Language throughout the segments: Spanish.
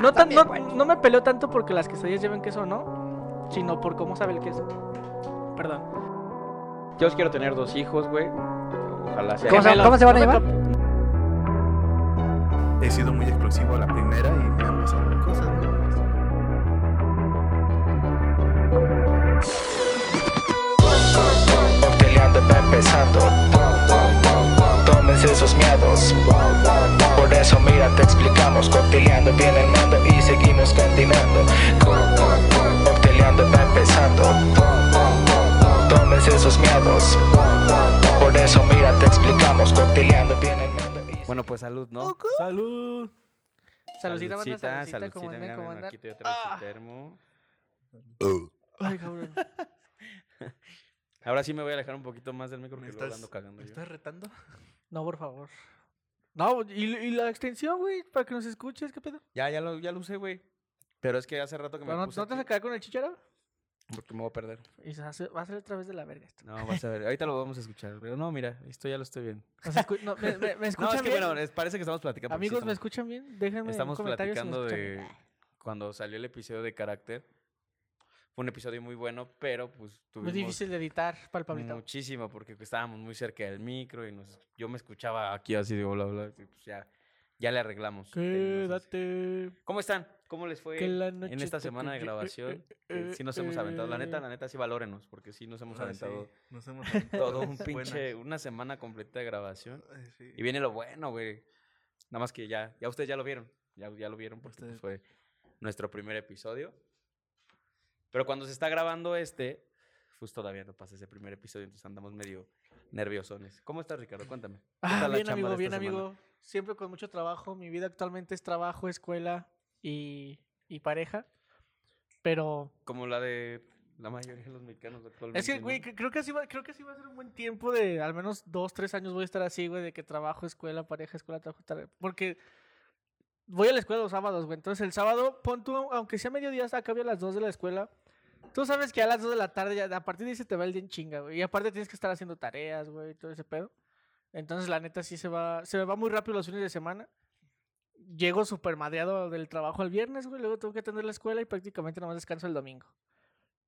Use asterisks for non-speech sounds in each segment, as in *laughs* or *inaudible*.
No, tan, no, no me peleo tanto porque las quesadillas lleven queso o no, sino por cómo sabe el queso. Perdón. Yo os quiero tener dos hijos, güey. Ojalá sea. ¿Cómo se- Gemelos, cómo se van a cap- He sido muy explosivo a la primera y me han pasado cosas. Peleando va empezando. Tómense esos miedos. Por eso mira, te explicamos. Cocteleando viene el mando y seguimos continuando. Cocteleando va empezando. Tómense esos miedos. Por eso mira, te explicamos. Cocteleando viene el mando y Bueno, pues salud, ¿no? Salud. Saludcita, manda Saludcita, saludcita, como saludcita, mira, Ah. tu termo. Ay, cabrón. *laughs* Ahora sí me voy a alejar un poquito más del micro ¿Me porque luego estás, ando cagando ¿me yo. estás retando? No, por favor. No, y, y la extensión, güey, para que nos escuches, ¿qué pedo? Ya, ya lo, ya lo usé, güey. Pero es que hace rato que me ¿No, puse ¿no te vas a quedar con el chicharo? porque me voy a perder. Y se hace- va a ser otra vez de la verga esto. No, vas a ver. Ahorita lo vamos a escuchar. Pero no, mira, esto ya lo estoy viendo. ¿Nos escu- no, me, me- me *laughs* No, escuchan es que bien? bueno, es- parece que estamos platicando. porque sí Amigos, ¿me estamos- escuchan bien? Déjenme Estamos un comentario si me platicando escuchan de cuando salió el episodio de Carácter. Fue un episodio muy bueno, pero pues Muy tuvimos difícil de editar para el Pablito. muchísimo porque estábamos muy cerca del micro y nos, yo me escuchaba aquí así de bla bla. y pues ya, ya le arreglamos. Quédate. ¿Cómo están? ¿Cómo les fue en esta semana de eh, grabación? eh, eh, sí nos hemos aventado. La neta, eh. la neta, sí valórenos, porque sí nos hemos Ah, sí, aventado nos hemos *laughs* todo un aventado pinche, buenas. una semana completa de grabación. Ay, sí. Y viene lo bueno, güey. Nada más que ya, ya ustedes ya lo vieron. Ya, ya lo vieron porque pues, Ustedes- fue nuestro primer episodio. Pero cuando se está grabando este, pues todavía no pasa ese primer episodio, entonces andamos medio nerviosones. ¿Cómo estás, Ricardo? Cuéntame. ¿Qué Ah, bien, amigo, bien, semana? amigo. Siempre con mucho trabajo. Mi vida actualmente es trabajo, escuela y, y pareja. Pero Como la de la mayoría de los mexicanos actualmente. es que, ¿no? güey, cre- creo que así va, creo que así va a ser un buen tiempo de al menos dos, tres años voy a estar así, güey, de que trabajo, escuela, pareja, escuela, trabajo, porque voy a la escuela los sábados, güey. Entonces el sábado, pon tú, aunque sea mediodía, hasta acá a las dos de la escuela. Tú sabes que a las 2 de la tarde, ya, a partir de ahí se te va el día en chinga, güey. Y aparte tienes que estar haciendo tareas, güey, y todo ese pedo. Entonces, la neta, sí se va, se me va muy rápido los fines de semana. Llego súper madreado del trabajo el viernes, güey. Luego tengo que atender la escuela y prácticamente nomás descanso el domingo.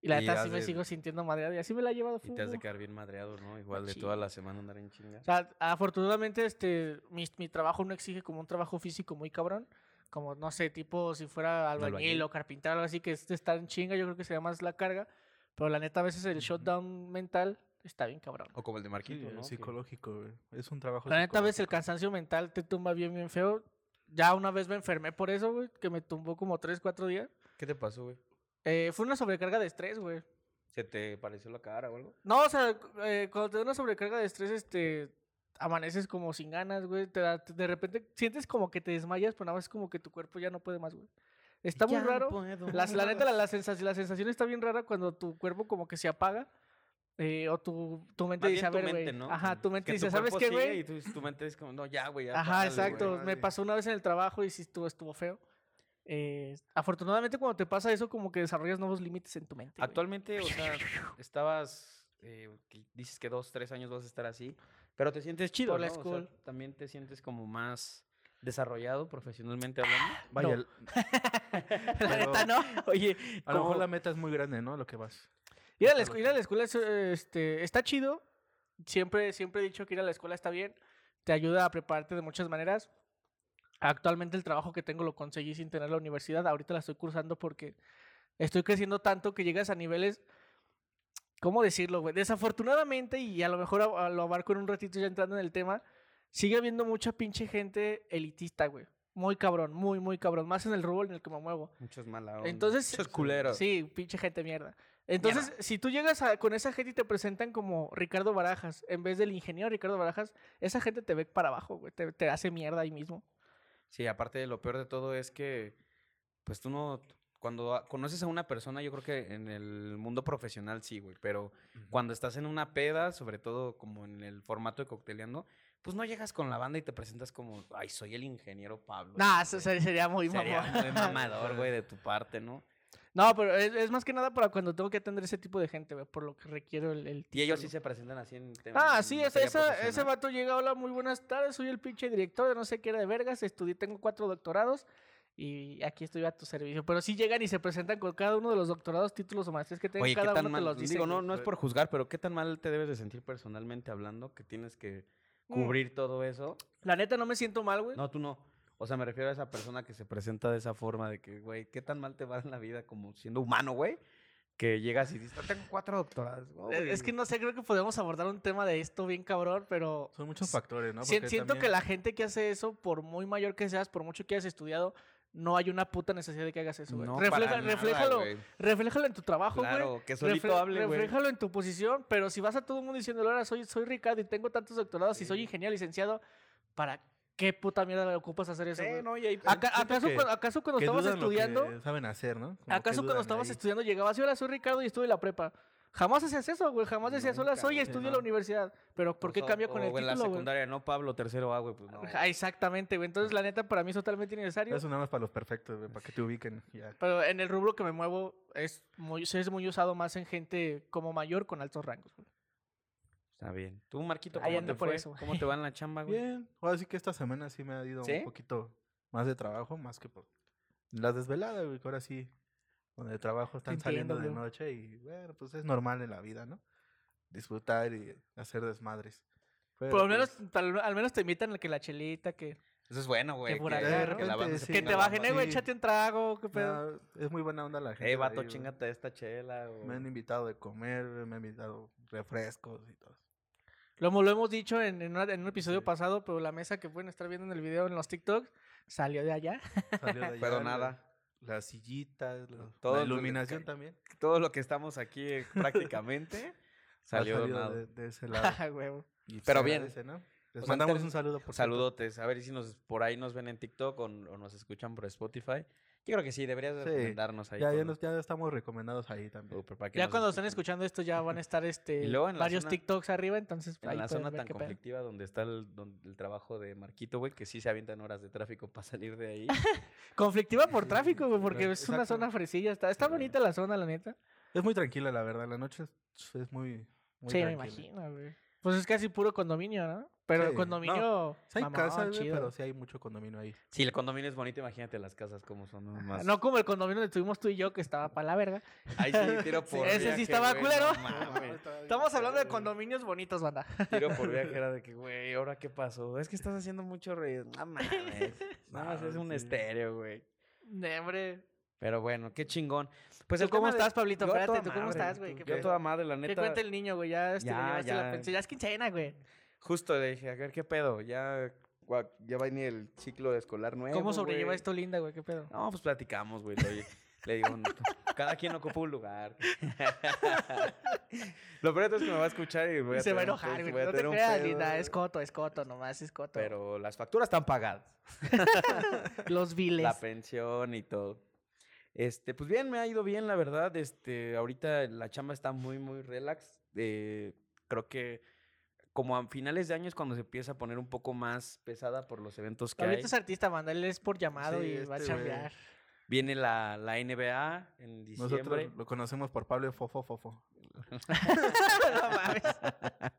Y la neta, sí me de- sigo sintiendo madreado. Y así me la he llevado. Y te has de quedar bien madreado, ¿no? Igual de Machín. toda la semana andar en chinga. O sea, afortunadamente, este, mi, mi trabajo no exige como un trabajo físico muy cabrón. Como, no sé, tipo si fuera albañil, albañil. o carpintero, algo así, que es de estar en chinga, yo creo que sería más la carga. Pero la neta, a veces el shutdown mental está bien cabrón. O como el de Sí, Marquito, el ¿no? Psicológico, güey. Es un trabajo La neta, a veces el cansancio mental te tumba bien, bien feo. Ya una vez me enfermé por eso, güey, que me tumbó como 3, 4 días. ¿Qué te pasó, güey? Eh, fue una sobrecarga de estrés, güey. ¿Se te pareció la cara o algo? No, o sea, eh, cuando te da una sobrecarga de estrés, este, amaneces como sin ganas, güey. Te da- te- de repente sientes como que te desmayas, pero nada más es como que tu cuerpo ya no puede más, güey. Está muy raro. La, la neta, la, la, sensación, la sensación está bien rara cuando tu cuerpo como que se apaga. eh, o tu, tu mente Más dice, bien a tu ver, mente, güey. ¿no? Ajá, tu mente Que dice, tu ¿sabes cuerpo qué, güey? Y tu, tu mente es como, no, ya, güey. ya Ajá, párale, exacto. güey". Me pasó una vez en el trabajo y sí estuvo, estuvo feo. Eh, afortunadamente, cuando te pasa eso, como que desarrollas nuevos límites en tu mente. güey. Actualmente, o sea, estabas, eh, dices que dos, tres años vas a estar así, pero te sientes chido, Por la ¿no? O sea, school. también te sientes como más desarrollado profesionalmente hablando. *gasps* Vaya, No. *laughs* La neta, ¿no? Oye, *laughs* a lo mejor la meta es muy grande, ¿no? Lo que vas. Ir a la, escu- ir a la escuela es, eh, este, está chido. Siempre, siempre he dicho que ir a la escuela está bien. Te ayuda a prepararte de muchas maneras. Actualmente el trabajo que tengo lo conseguí sin tener la universidad. Ahorita la estoy cursando porque estoy creciendo tanto que llegas a niveles... ¿Cómo decirlo, güey? Desafortunadamente, y a lo mejor lo abarco en un ratito ya entrando en el tema, sigue habiendo mucha pinche gente elitista, güey. Muy cabrón, muy, muy cabrón. Más en el rubro en el que me muevo. Muchos mala onda, Entonces, muchos culeros. Sí, pinche gente mierda. Entonces, si tú llegas a- con esa gente y te presentan como Ricardo Barajas, en vez del ingeniero Ricardo Barajas, esa gente te ve para abajo, güey. Te, te hace mierda ahí mismo. Sí, aparte de lo peor de todo es que, pues tú no, cuando conoces a una persona, yo creo que en el mundo profesional sí, güey, pero cuando estás en una peda, sobre todo como en el formato de cocteleando, pues no llegas con la banda y te presentas como, ay, soy el ingeniero Pablo. Nah, y, eso sería, muy sería muy *laughs* mamador, güey, de tu parte, ¿no? No, pero es, es más que nada para cuando tengo que atender ese tipo de gente, güey, por lo que requiero el, el Y ellos sí se presentan así en temas. Ah, en sí, esa, esa- ese vato llega, hola, muy buenas tardes, soy el pinche director de no sé qué era de vergas, estudié, tengo cuatro doctorados Y aquí estoy a tu servicio. Pero sí llegan y se presentan con cada uno de los doctorados, títulos o maestrías que tengan. Oye, ¿qué cada tan uno te mal? los dice. Digo, no, no es por juzgar, pero ¿qué tan mal te debes de sentir personalmente hablando que tienes que Mm. cubrir todo eso? La neta no me siento mal, güey. No, tú no. O sea, me refiero a esa persona que se presenta de esa forma de que, güey, ¿qué tan mal te va en la vida como siendo humano, güey? Que llegas y dices, "Ah, tengo cuatro doctorados. Eh, güey". Es que no sé, creo que podemos abordar un tema de esto bien cabrón, pero Son muchos factores, ¿no? si- siento que la gente que hace eso, por muy mayor que seas, por mucho que hayas estudiado, no hay una puta necesidad de que hagas eso, güey. No, Refleja- para nada, refléjalo, refléjalo en tu trabajo, güey. Claro, que solito Refle- hable, güey. Refléjalo en tu posición, pero si vas a todo el mundo diciendo, ahora soy, soy Ricardo y tengo tantos doctorados y soy ingeniero licenciado, ¿para qué puta mierda le ocupas hacer eso? Sí, güey? no, y ahí- Aca- siento ¿Acaso, que- cuando, acaso cuando estabas estudiando, saben hacer, ¿no? Como acaso cuando estabas ahí. estudiando llegabas, hola, soy Ricardo y estuve en la prepa? Jamás hacías eso, güey. Jamás decías, hola, soy y estudio en la universidad. Pero ¿por qué O- cambia con o el en la título, güey? secundaria, no, Pablo, tercero A, güey, pues no. Ah, Exactamente, güey. Entonces, la neta, para mí es totalmente innecesario. Eso nada más para los perfectos, güey, para que te ubiquen. Pero en el rubro que me muevo es muy, es muy usado más en gente como mayor con altos rangos. güey. Está bien. Tú, Marquito, ¿cómo te por fue? eso, güey. ¿Cómo te va en la chamba, güey? Bien, ahora sí que esta semana sí me ha ido ¿Sí? un poquito más de trabajo, más que por las desveladas, güey, que ahora sí, donde el trabajo están saliendo de güey. noche y bueno, pues es normal en la vida, ¿no? Disfrutar y hacer desmadres. Pero, Pero al menos, pues, al, al menos te invitan a que la chelita, que, Eso es bueno, güey. por que- que la banda sí, que te la bajen, eh, güey, sí. échate un trago, qué pedo. no, es muy buena onda la gente. Eh, vato, ahí, güey. chingate esta chela. o- Me han invitado de comer, me han invitado refrescos y todo. Lo, hemos- lo hemos dicho en, en una- en un episodio Sí. pasado, pero la mesa que pueden estar viendo en el video en los TikToks salió de allá. Salió de *laughs* allá, Pero nada. Las sillitas, la, Todo la lo que- iluminación también. Todo lo que estamos aquí eh, *laughs* prácticamente salió donado. de, de ese *laughs* lado. Ah, huevo. Y pues Pero bien. agradece, ¿no? Les O en mandamos un saludo por cierto. Saludotes. A ver si nos por ahí nos ven en TikTok o, o nos escuchan por Spotify. Yo creo que sí, deberías de Sí, recomendarnos ahí. Ya, ya, por- nos- ya estamos recomendados ahí también. Super, para que Ya nos cuando estén escuchando esto ya van a estar *laughs* este varios zona- TikToks arriba, entonces En ahí la zona tan pedo. conflictiva donde está el, donde- el trabajo de Marquito, güey, que sí se avientan horas de tráfico para salir de ahí. *laughs* Conflictiva por tráfico, güey, porque es una zona fresilla. Está, está bonita la zona, la neta. Es muy tranquila, la verdad. La noche es, es muy, muy sí, me imagino, güey. Pues es casi puro condominio, ¿no? Pero el Sí, condominio. no, Sí hay casas, pero sí hay mucho condominio ahí. Si el condominio es bonito, imagínate las casas como son. ¿no? Más... No como el condominio donde estuvimos tú y yo, que estaba para la verga. Ahí sí, tiro *laughs* Sí, por ese sí estaba güey, culero. no mames. *laughs* Estamos hablando de condominios bonitos, banda. *laughs* Tiro por viaje era de que, güey, ¿ahora qué pasó? Es que estás haciendo mucho ruido. No mames. Nada más es un sí. estéreo, güey. Ne, hombre. Pero bueno, qué chingón. Pues ¿Tú el cómo de- estás, Pablito? Yo Espérate, ¿tú cómo madre, estás, güey? ¿Qué Yo pedo? toda madre, la ¿Qué neta. cuenta el niño, güey? Ya, este, Ya, llevaste la ya. pensión. Ya es quincena, güey. Justo le dije, a ver qué pedo. Ya, gua- ya va a venir el ciclo escolar nuevo. ¿Cómo sobrelleva güey. esto, linda, güey? ¿Qué pedo? No, pues platicamos, güey. Le, le digo, "No, cada quien ocupa un lugar. *laughs* Lo peor es que me va a escuchar y voy a se va a tener un enojar, güey. voy a No te tener un creas, pedo, linda. Es coto, es coto, nomás es coto. Pero las facturas están pagadas. *laughs* Los viles. La pensión y todo. Este, pues bien, me ha ido bien, la verdad. Este, ahorita la chamba está muy, muy relax. Eh, creo que como a finales de año es cuando se empieza a poner un poco más pesada por los eventos que hay. Pablito es artista, banda. Él es por llamado Sí, y va a este güey. chambear. Viene la, la NBA en diciembre. Nosotros lo conocemos por Pablo Fofo Fofo. no mames.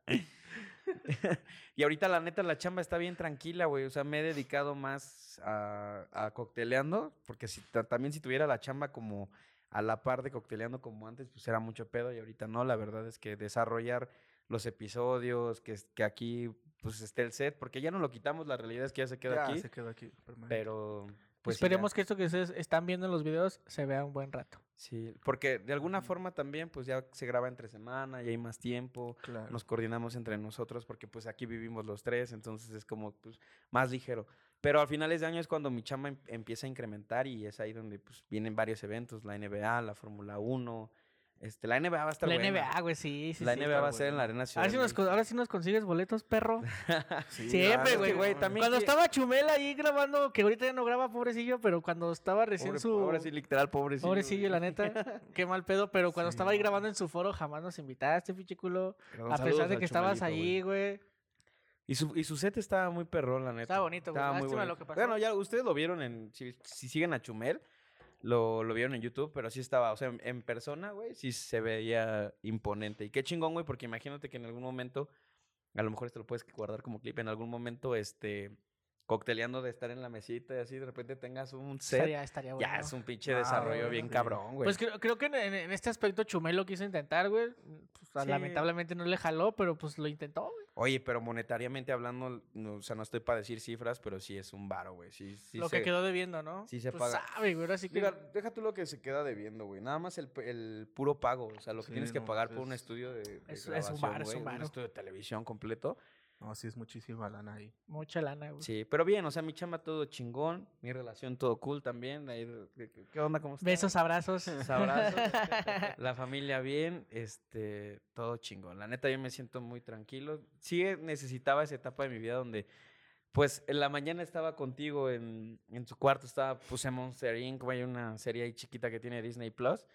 *laughs* y ahorita la neta la chamba está bien tranquila, güey. O sea, me he dedicado más a, a cocteleando, porque si ta- también si tuviera la chamba como a la par de cocteleando como antes, pues era mucho pedo y ahorita no. La verdad es que desarrollar los episodios, que, es- que aquí pues esté el set, porque ya no lo quitamos, la realidad es que ya se queda Ya aquí, se quedó aquí. permanente. pero pues ya. Esperemos que esto que ustedes están viendo en los videos se vea un buen rato. Sí, porque de alguna forma también pues ya se graba entre semana y hay más tiempo. Claro. nos coordinamos entre nosotros porque pues aquí vivimos los tres, entonces es como pues más ligero. Pero a finales de año es cuando mi chamba em- empieza a incrementar y es ahí donde pues vienen varios eventos, la NBA, la Fórmula 1, este, la NBA va a estar La buena. NBA, güey, sí, sí, la sí. NBA va a ser en la Arena A Ciudad nos, ahora sí nos consigues boletos, perro. *laughs* Sí, Siempre, güey. güey, también Cuando que- estaba Chumel ahí grabando, que ahorita ya no graba, pobrecillo, pero cuando estaba recién Pobre- su... Ahora sí, literal, pobrecillo. Pobrecillo, la neta. *laughs* Qué mal pedo, pero cuando Sí, estaba ahí grabando en su foro, jamás nos invitaste, pinche culo. A pesar de que estabas ahí, güey. Y su, y su set estaba muy perrón, la neta. Estaba bonito, güey. Estaba muy bonito. lo que pasó. Bueno, ya ustedes lo vieron en. Si, si siguen a Chumel, lo, lo vieron en YouTube, pero sí estaba. O sea, en, en persona, güey, sí se veía imponente. Y qué chingón, güey, porque imagínate que en algún momento. A lo mejor esto lo puedes guardar como clip. En algún momento, este. cocteleando de estar en la mesita y así de repente tengas un set, Estaría, estaría bueno. ya es un pinche Ah, desarrollo bien sí. cabrón, güey. Pues creo, creo que en, en- en este aspecto Chumel lo quiso intentar, güey. Pues, Sí. Lamentablemente no le jaló, pero pues lo intentó, güey. Oye, pero monetariamente hablando, no, o sea, no estoy para decir cifras, pero sí es un varo, güey. Sí, sí lo se- que quedó debiendo, ¿no? sí se pues paga. sabe, güey. Ahora sí que. Mira, deja tú lo que se queda debiendo, güey. Nada más el, el puro pago. O sea, lo que Sí, tienes que pagar pues por un es- estudio de, de es- es un varo, es un varo. estudio de televisión completo. No, sí es muchísima lana ahí. Mucha lana, güey. Sí, pero bien, o sea, mi chamba todo chingón, mi relación todo cool también. ahí ¿Qué, onda? ¿Cómo estás? Besos, abrazos. abrazos. *laughs* La familia bien, este, todo chingón. La neta, yo me siento muy tranquilo. Sí eh, necesitaba esa etapa de mi vida donde, pues, en la mañana estaba contigo en, en su cuarto, estaba, puse Monster Inc., güey, una serie ahí chiquita que tiene Disney Plus.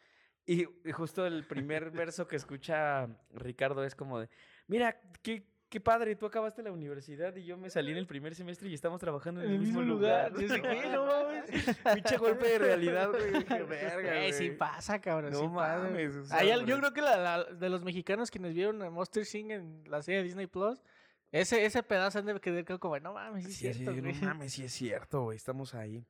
Y, y justo el primer *laughs* verso que escucha Ricardo es como de, mira, qué, qué padre, tú acabaste la universidad y yo me salí en el primer semestre y estamos trabajando en el, mismo lugar. Que, no mames. *laughs* Pinche golpe de realidad, güey. Qué *laughs* verga, Eh, sí pasa, cabrón. No sí mames, o sea, Hay yo creo que la, la- de los mexicanos quienes vieron a Monster Sing en la serie de Disney Plus, ese, ese pedazo han de quedar como, no mames, sí, Sí, es cierto, güey". no mames, sí es cierto, güey. Estamos ahí.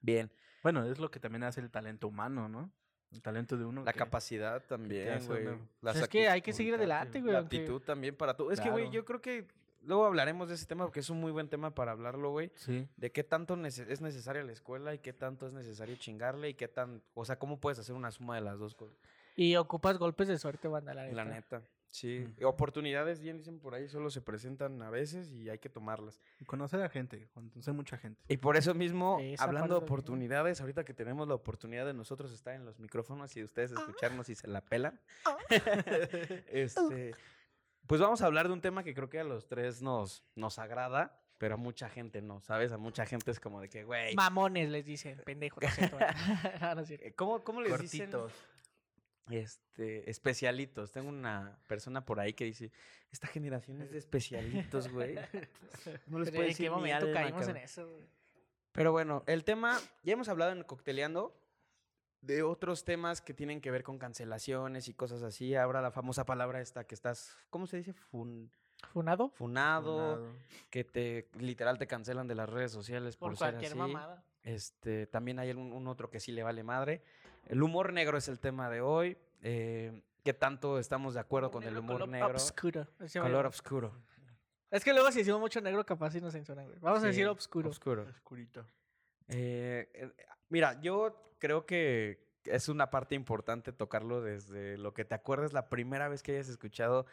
Bien. Bueno, es lo que también hace el talento humano, ¿no? El talento de uno. La que- capacidad también, güey. una- La Pues es que hay que seguir adelante, güey. La aunque- actitud también para todo. Es que, güey, Claro. yo creo que luego hablaremos de ese tema porque es un muy buen tema para hablarlo, güey. Sí. De qué tanto nece- es necesaria la escuela y qué tanto es necesario chingarle y qué tan... O sea, cómo puedes hacer una suma de las dos cosas. Y ocupas golpes de suerte, banda, la La neta. Sí. Mm. Oportunidades, bien dicen por ahí, solo se presentan a veces y hay que tomarlas. Y conocer a gente, conocer mucha gente. Y por eso mismo, Esa hablando de oportunidades, ahorita que tenemos la oportunidad de nosotros estar en los micrófonos y de ustedes escucharnos y se la pelan, *laughs* este, pues vamos a hablar de un tema que creo que a los tres nos, nos agrada, pero a mucha gente no, ¿sabes? A mucha gente es como de que, güey, Mamones les dicen, pendejos. *laughs* No, es cierto, no, eh, ¿cómo, cómo les dicen? Este, especialitos. Tengo una persona por ahí que dice, esta generación es de especialitos, güey. *laughs* No les puedo ¿En decir qué momento alma, caímos en cabrón. eso, güey? Pero bueno, el tema, ya hemos hablado en Cocteleando de otros temas que tienen que ver con cancelaciones y cosas así. Ahora la famosa palabra esta que estás, ¿cómo se dice? Fun, ¿Funado? funado, Funado. que te literal te cancelan de las redes sociales por, Por ser cualquier así. mamada. Este, también hay un, un otro que sí le vale madre. El humor negro es el tema de hoy. Eh, ¿Qué tanto estamos de acuerdo con el humor color negro? Obscuro. así se Color oscuro. Es que luego si decimos mucho negro, capaz sí nos censuran, güey. Vamos a decir obscuro. Oscuro. Oscurito. Eh, eh, mira, yo creo que es una parte importante tocarlo desde lo que te acuerdas la primera vez que hayas escuchado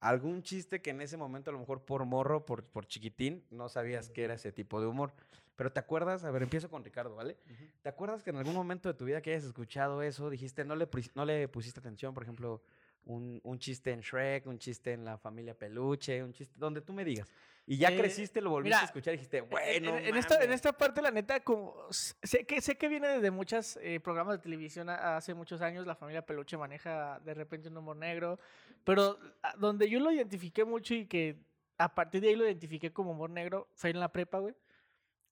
algún chiste que en ese momento a lo mejor por morro, por, por chiquitín, no sabías que era ese tipo de humor. Pero te acuerdas, a ver, empiezo con Ricardo, ¿vale? ¿Te acuerdas que en algún momento de tu vida que hayas escuchado eso, dijiste, no le, no le pusiste atención, por ejemplo, un, un chiste en Shrek, un chiste en la familia Peluche, un chiste donde tú me digas? Y ya Eh, creciste, lo volviste mira, a escuchar y dijiste, En- bueno, en, en esta, en esta parte, la neta, como sé que sé que viene desde muchos programas de televisión a- hace muchos años. La familia Peluche maneja de repente un humor negro, pero a- donde yo lo identifiqué mucho y que a partir de ahí lo identifiqué como humor negro fue en la prepa, güey.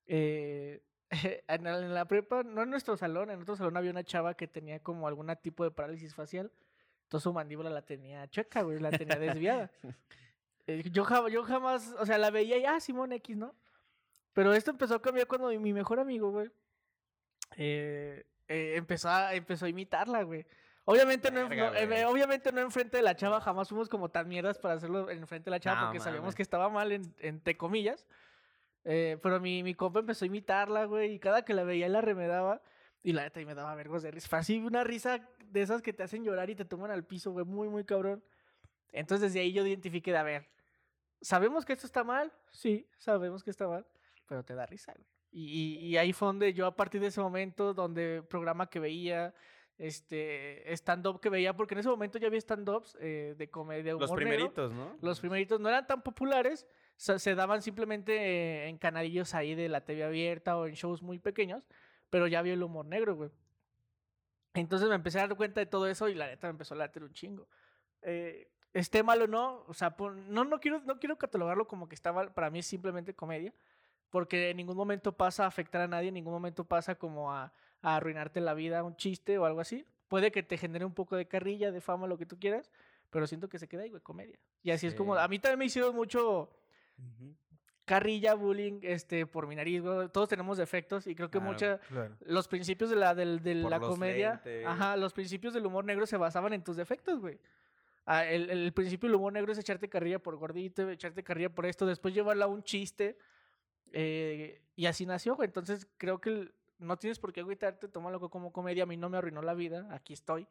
Eh, *laughs* en, la, prepa, no en nuestro salón, en otro salón había una chava que tenía como algún tipo de parálisis facial. Entonces su mandíbula la tenía chueca, güey, la tenía desviada. *laughs* Eh, yo, yo jamás, o sea, la veía y, ah, Simón X, ¿no? Pero esto empezó a cambiar cuando mi mejor amigo, güey, eh, eh, empezó, a, empezó a imitarla, güey. Obviamente no, en- Verga, no, eh, güey. obviamente no enfrente de la chava, jamás fuimos como tan mierdas para hacerlo enfrente de la chava No, porque sabíamos que estaba mal, en, entre comillas. Eh, pero mi, mi compa empezó a imitarla, güey, y cada que la veía la remedaba. Y la neta, y me daba vergos de risa. Fue así una risa de esas que te hacen llorar y te toman al piso, güey, muy, muy cabrón. Entonces desde ahí yo identifiqué de, a ver, ¿sabemos que esto está mal? Sí, sabemos que está mal, pero te da risa, güey. Y, y, y ahí fue donde yo a partir de ese momento, donde programa que veía, este, stand-up que veía, porque en ese momento ya había stand-ups eh, de comedia, humor Los negro. primeritos, ¿no? Los primeritos no eran tan populares, se, se daban simplemente en canalillos ahí de la TV abierta o en shows muy pequeños, pero ya había el humor negro, güey. Entonces me empecé a dar cuenta de todo eso y la neta me empezó a latir un chingo. Eh, esté mal o no, o sea, no, no, quiero, no quiero catalogarlo como que está mal, para mí es simplemente comedia, porque en ningún momento pasa a afectar a nadie, en ningún momento pasa como a, a arruinarte la vida, un chiste o algo así. Puede que te genere un poco de carrilla, de fama, lo que tú quieras, pero siento que se queda ahí, güey, comedia. Y así es como, Sí. a mí también me hicieron mucho, carrilla, bullying, este, por mi nariz. Todos tenemos defectos y creo que Claro. mucha, Claro. los principios de la, de Por la comedia, lentes. ajá, los principios del humor negro se basaban en tus defectos, güey. Ah, el, el principio del humor negro es echarte carrilla por gordito, echarte carrilla por esto, después llevarla a un chiste. eh, y así nació, güey. Entonces creo que el- no tienes por qué agüitarte, tómalo como comedia. A mí no me arruinó la vida, aquí estoy.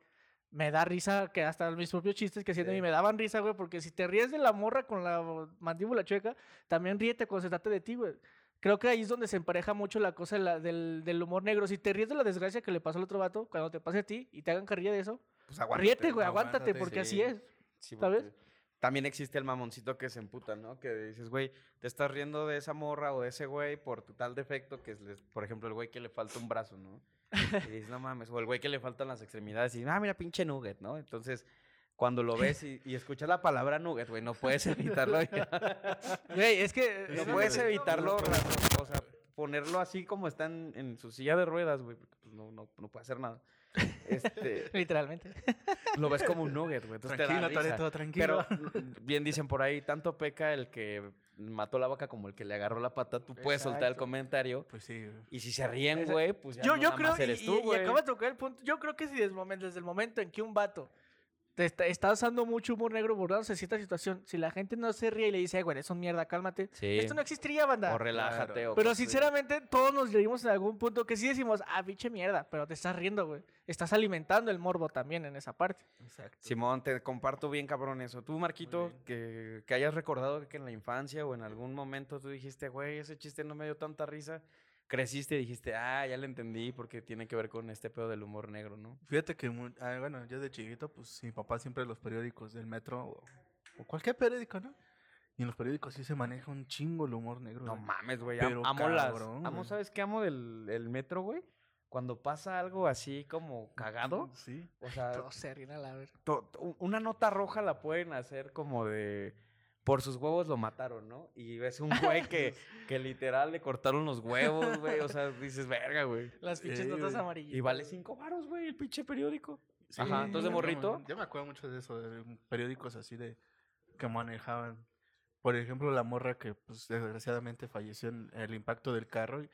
Me da risa que hasta mis propios chistes que hacían de Sí. mí me daban risa, güey, porque si te ríes de la morra con la mandíbula chueca, también ríete cuando se trate de ti, güey. Creo que ahí es donde se empareja mucho la cosa de la- del, del humor negro. Si te ríes de la desgracia que le pasó al otro vato, cuando te pase a ti y te hagan carrilla de eso, Pues aguántate, ríete, güey, aguántate, aguántate, porque así sí. es. Sí, ¿Sabes? También existe el mamoncito que se emputa, ¿no? Que dices, güey, te estás riendo de esa morra o de ese güey por tu tal defecto que es, por ejemplo, el güey que le falta un brazo, ¿no? Y dices, no mames, o el güey que le faltan las extremidades y, ah, mira, pinche nugget, ¿no? Entonces, cuando lo ves y, y escuchas la palabra nugget, güey, no puedes *laughs* evitarlo. Güey, es que... no puedes evitarlo, o sea, ponerlo así como está en, en su silla de ruedas, güey, pues, no, no, no puede hacer nada. Este, *laughs* Literalmente. *laughs* lo ves como un nugget, güey, entonces te da Tranquilo, risa. Tranquilo. Pero bien dicen por ahí, tanto peca el que mató la vaca como el que le agarró la pata. Tú puedes soltar el comentario. Pues sí, güey. Y si se ríen, güey, pues ya Yo, no yo nada creo, más y, eres y- tú, y güey. acabas de tocar el punto, yo creo que si desde el momento, desde el momento en que un vato te está, está usando mucho humor negro burlándose de cierta situación, si la gente no se ríe y le dice, "Ay, güey, es un mierda, cálmate, Sí. esto no existiría, banda. O relájate. o Pero sinceramente, todos nos reímos en algún punto que sí decimos, ah, pinche mierda, pero te estás riendo, güey. Estás alimentando el morbo también en esa parte. Exacto. Simón, te comparto bien cabrón eso. Tú, Marquito, que, que hayas recordado que en la infancia o en algún momento tú dijiste, güey, ese chiste no me dio tanta risa. Creciste y dijiste, ah, ya le entendí porque tiene que ver con este pedo del humor negro, ¿no? Fíjate que, ah, bueno, yo de chiquito, pues mi papá siempre los periódicos del metro o, o cualquier periódico, ¿no? Y en los periódicos sí se maneja un chingo el humor negro. No güey. mames, güey. Pero Amo las. Amo, güey. ¿sabes qué amo del el metro, güey? Cuando pasa algo así como cagado. Sí. O sea, Todos se ríen a la ver. to- to- una nota roja la pueden hacer como de. Por sus huevos lo mataron, ¿no? Y ves un güey *laughs* que, que literal le cortaron los huevos, güey. O sea, dices, verga, güey. Las pinches Sí, notas amarillas. Y vale cinco varos, güey, el pinche periódico. Sí, Ajá, entonces de no, morrito. man, Yo me acuerdo mucho de eso, de periódicos así de que manejaban. Por ejemplo, la morra que pues desgraciadamente falleció en el impacto del carro y,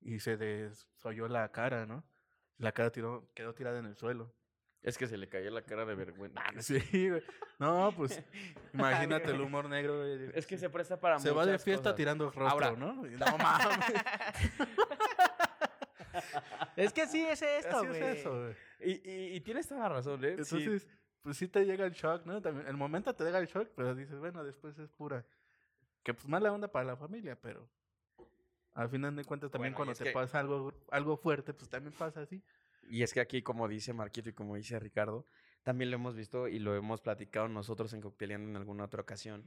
y se desolló la cara, ¿no? La cara tiró, quedó tirada en el suelo. Es que se le cayó la cara de vergüenza. Ah, Sí, güey. No, pues *laughs* imagínate el humor negro, güey. Es que se presta para se va de fiesta cosas. tirando rostro, Ahora- ¿no? *laughs* No mames. Es que sí es esto, Así güey. es eso, güey. Y, y, y tienes toda la razón, ¿eh? Sí. Entonces, pues sí te llega el shock, ¿no? También, el momento te llega el shock, pero dices, bueno, después es pura. Que pues mala onda para la familia, pero al final de cuentas también Bueno, cuando te que- pasa algo, algo fuerte, pues también pasa así. Y es que aquí, como dice Marquito y como dice Ricardo, también lo hemos visto y lo hemos platicado nosotros en Cocteleando en alguna otra ocasión.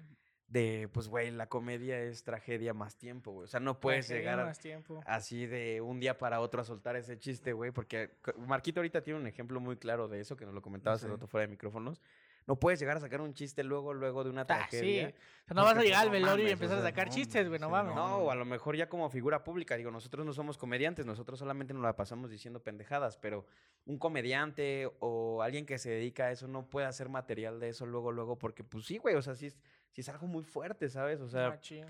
De, pues, güey, la comedia es tragedia más tiempo, güey. O sea, no puedes Tragedia llegar a- más tiempo. así de un día para otro a soltar ese chiste, güey. Porque Marquito ahorita tiene un ejemplo muy claro de eso, que nos lo comentaba hace Sí. rato fuera de micrófonos. No puedes llegar a sacar un chiste luego, luego de una Ah, sí. tragedia. O sea, no vas a llegar al velorio y o empezar a sacar no, chistes, güey, no sí, mames. No, o a lo mejor ya como figura pública, digo, nosotros no somos comediantes, nosotros solamente nos la pasamos diciendo pendejadas, pero un comediante o alguien que se dedica a eso no puede hacer material de eso luego, luego, porque pues sí, güey, o sea, sí es, sí es algo muy fuerte, ¿sabes? O sea, Machín.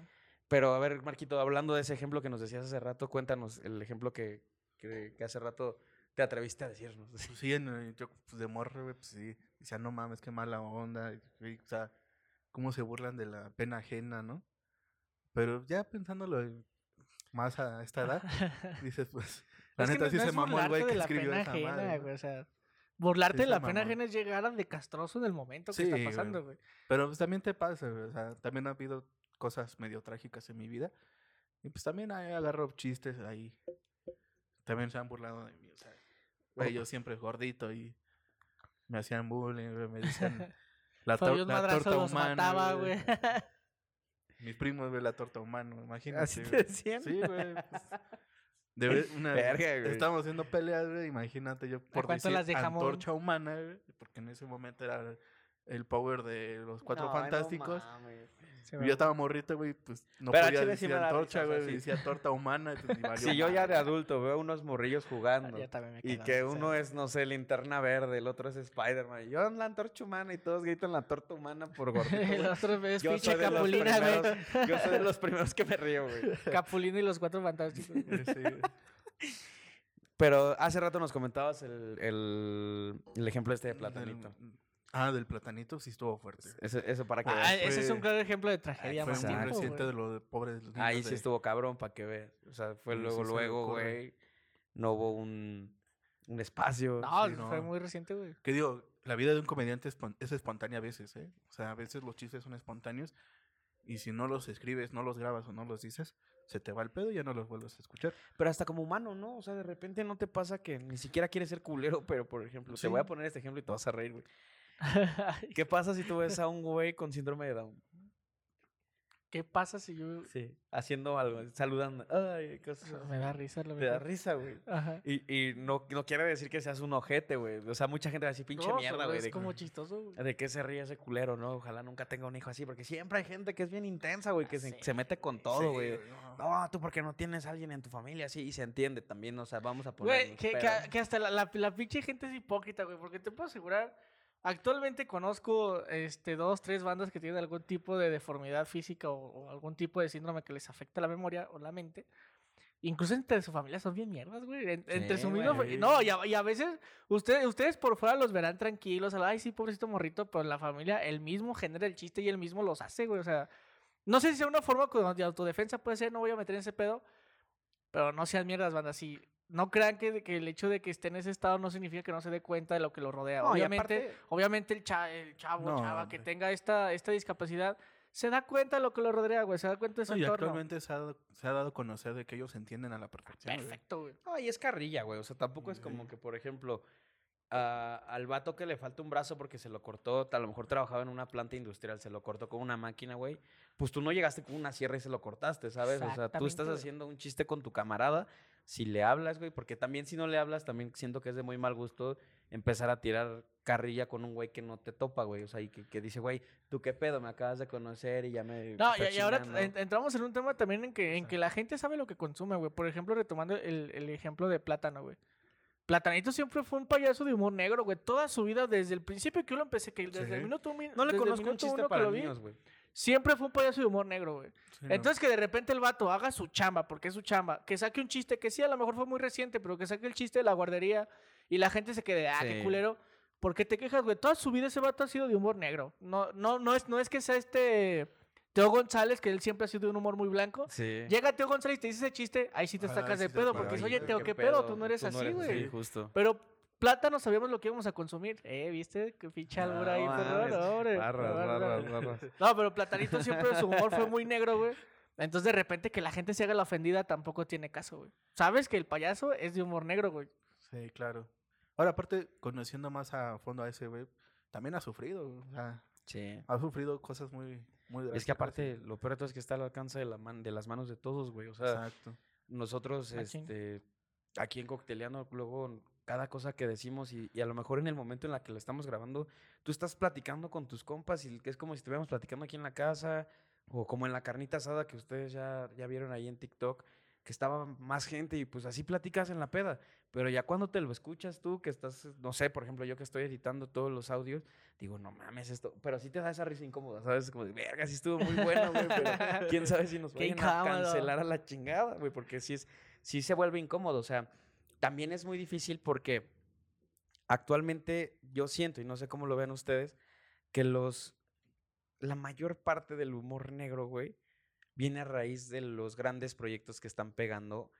pero a ver, Marquito, hablando de ese ejemplo que nos decías hace rato, cuéntanos el ejemplo que, que, que hace rato te atreviste a decirnos. Pues sí, en, yo pues, de morro, güey, pues sí. Decía, no mames, qué mala onda. y, güey, o sea, cómo se burlan de la pena ajena, ¿no? Pero ya pensándolo en- más a esta edad, *laughs* dices, pues, la Es neta no- sí no se mamó el güey que escribió pena esa ajena, madre. güey, o sea, burlarte Sí de la pena mamó. ajena es llegar a de castroso en el momento que Sí, está güey. pasando, güey. Pero pues también te pasa, güey, o sea, también ha habido cosas medio trágicas en mi vida. Y pues también ahí agarro chistes ahí. También se han burlado de mí, o sea, güey, yo siempre gordito y me hacían bullying, güey, me decían *laughs* la, Fabián la torta los humana. mataba, güey. *laughs* Mis primos, güey, la torta humana, imagínate. Así te güey. decían. Sí, güey. pues, *laughs* de una, Verga, güey. estábamos haciendo peleas, güey, imagínate yo por cuánto decir las de antorcha humana, güey, porque en ese momento era el power de los cuatro No, no fantásticos. mames. Sí, y me- yo estaba morrito, güey, pues no Pero podía sí decir antorcha, güey, sí. decía torta humana. Si yo ya de adulto veo unos morrillos jugando Ya también me y que uno es, no sé, linterna verde, el otro es Spider-Man, yo en la antorcha humana y todos gritan la torta humana por gordito. *laughs* El otro es Yo pinche Capulina, güey. Yo soy de los primeros que me río, güey. *laughs* Capulina y los cuatro fantásticos. Sí, güey. Pero hace rato nos comentabas el, el, el ejemplo este de Platanito. Ah, del platanito sí estuvo fuerte. Eso, eso para que Ah, veas. ese es un claro ejemplo de tragedia. Fue muy reciente güey. de lo de pobres niños Ahí sí de- estuvo cabrón para que veas. O sea, fue Sí, luego, sí luego, güey. No hubo un, un espacio. No, Sí, fue muy reciente, güey. Que digo, la vida de un comediante es, pon- es espontánea a veces, ¿eh? O sea, a veces los chistes son espontáneos y si no los escribes, no los grabas o no los dices, se te va el pedo y ya no los vuelves a escuchar. Pero hasta como humano, ¿no? O sea, de repente no te pasa que ni siquiera quieres ser culero, pero por ejemplo, te voy a poner este ejemplo y te vas a reír, güey. *laughs* ¿Qué pasa si tú ves a un güey con síndrome de Down? ¿Qué pasa si yo... Sí. Haciendo algo, saludando. Ay, cosas. Me da risa, la Te da verdad. risa, güey. Ajá. Y, y no, no quiere decir que seas un ojete, güey. O sea, mucha gente va a decir, pinche No, mierda, güey. Es de- como chistoso, güey. ¿De qué se ríe ese culero, no? Ojalá nunca tenga un hijo así, porque siempre hay gente que es bien intensa, güey, que se, Sí, se mete con todo, Sí, güey. no. No, tú porque no tienes a alguien en tu familia así, y se entiende también, o sea, vamos a poner. Güey, que, que- que hasta la, la, la pinche gente es hipócrita, güey, porque te puedo asegurar, actualmente conozco este, dos, tres bandas que tienen algún tipo de deformidad física o, o algún tipo de síndrome que les afecta la memoria o la mente. Incluso entre su familia son bien mierdas, güey. En- entre su fa- No, y a, y a veces ustedes, ustedes por fuera los verán tranquilos, ay, sí, pobrecito morrito, pero la familia, él mismo genera el chiste y él mismo los hace, güey. O sea, no sé si sea una forma de autodefensa, puede ser, no voy a meter en ese pedo, pero no sean mierdas, banda. Sí, no crean que, que el hecho de que esté en ese estado no significa que no se dé cuenta de lo que lo rodea. No, obviamente, aparte- obviamente el, cha- el chavo, No, chava que tenga esta, esta discapacidad se da cuenta de lo que lo rodea, güey. Se da cuenta de su No, y entorno. actualmente se ha, dado, se ha dado a conocer de que ellos se entienden a la perfección. Perfecto, güey. No, y es carrilla, güey. O sea, tampoco es como que, por ejemplo, a- al vato que le falta un brazo porque se lo cortó, a lo mejor trabajaba en una planta industrial, se lo cortó con una máquina, güey. Pues tú no llegaste con una sierra y se lo cortaste, ¿sabes? O sea, tú estás haciendo un chiste con tu camarada. Si le hablas, güey, porque también si no le hablas, también siento que es de muy mal gusto empezar a tirar carrilla con un güey que no te topa, güey. O sea, y que, que dice, güey, ¿tú qué pedo? Me acabas de conocer y ya me. No, y, ahora chingando". en- entramos en un tema también en que, en que la gente sabe lo que consume, güey. Por ejemplo, retomando el, el ejemplo de Plátano, güey. Platanito siempre fue un payaso de humor negro, güey. Toda su vida, desde el principio que yo lo empecé, que desde el minuto No le conozco un chiste para niños, güey. Siempre fue un payaso de humor negro, güey. Sí, no. Entonces que de repente el vato haga su chamba, porque es su chamba, que saque un chiste que sí, a lo mejor fue muy reciente, pero que saque el chiste de la guardería y la gente se quede, ah, qué Sí. culero. ¿Por qué te quejas, güey? Toda su vida ese vato ha sido de humor negro. No, no, no, es, no es que sea este Teo González, que él siempre ha sido de un humor muy blanco. Sí. Llega Teo González y te dice ese chiste, ahí sí te Ah, sacas sí de pedo, porque de es, pedo. oye, Teo, ¿qué pedo? Tú no eres así, güey. Sí, justo. Pero plátano sabíamos lo que íbamos a consumir. Eh, ¿viste? Que pinche albur ahí, No perrón, mames. hombre. Barras, Barras. barras, barras. No, pero Platanito siempre su humor fue muy negro, güey. Entonces, de repente, que la gente se haga la ofendida tampoco tiene caso, güey. Sabes que el payaso es de humor negro, güey. Sí, claro. Ahora, aparte, conociendo más a fondo a ese güey, también ha sufrido. O sea, Sí. ha sufrido cosas muy, muy Es que drásticas. aparte, lo peor de todo es que está al alcance de, la man- de las manos de todos, güey. O sea, Exacto. nosotros, Machín. este, aquí en Cocteleando, luego cada cosa que decimos y, y a lo mejor en el momento en la que lo estamos grabando, tú estás platicando con tus compas y que es como si estuviéramos platicando aquí en la casa o como en la carnita asada que ustedes ya, ya vieron ahí en TikTok, que estaba más gente y pues así platicas en la peda. Pero ya cuando te lo escuchas tú, que estás, no sé, por ejemplo, yo que estoy editando todos los audios, digo, no mames esto, pero sí te da esa risa incómoda, ¿sabes? Como de, verga, sí estuvo muy bueno, güey, pero *laughs* quién sabe si nos vayan a cancelar a la chingada, güey, porque sí, es, sí se vuelve incómodo, o sea, también es muy difícil porque actualmente yo siento, y no sé cómo lo ven ustedes, que los, la mayor parte del humor negro, güey, viene a raíz de los grandes proyectos que están pegando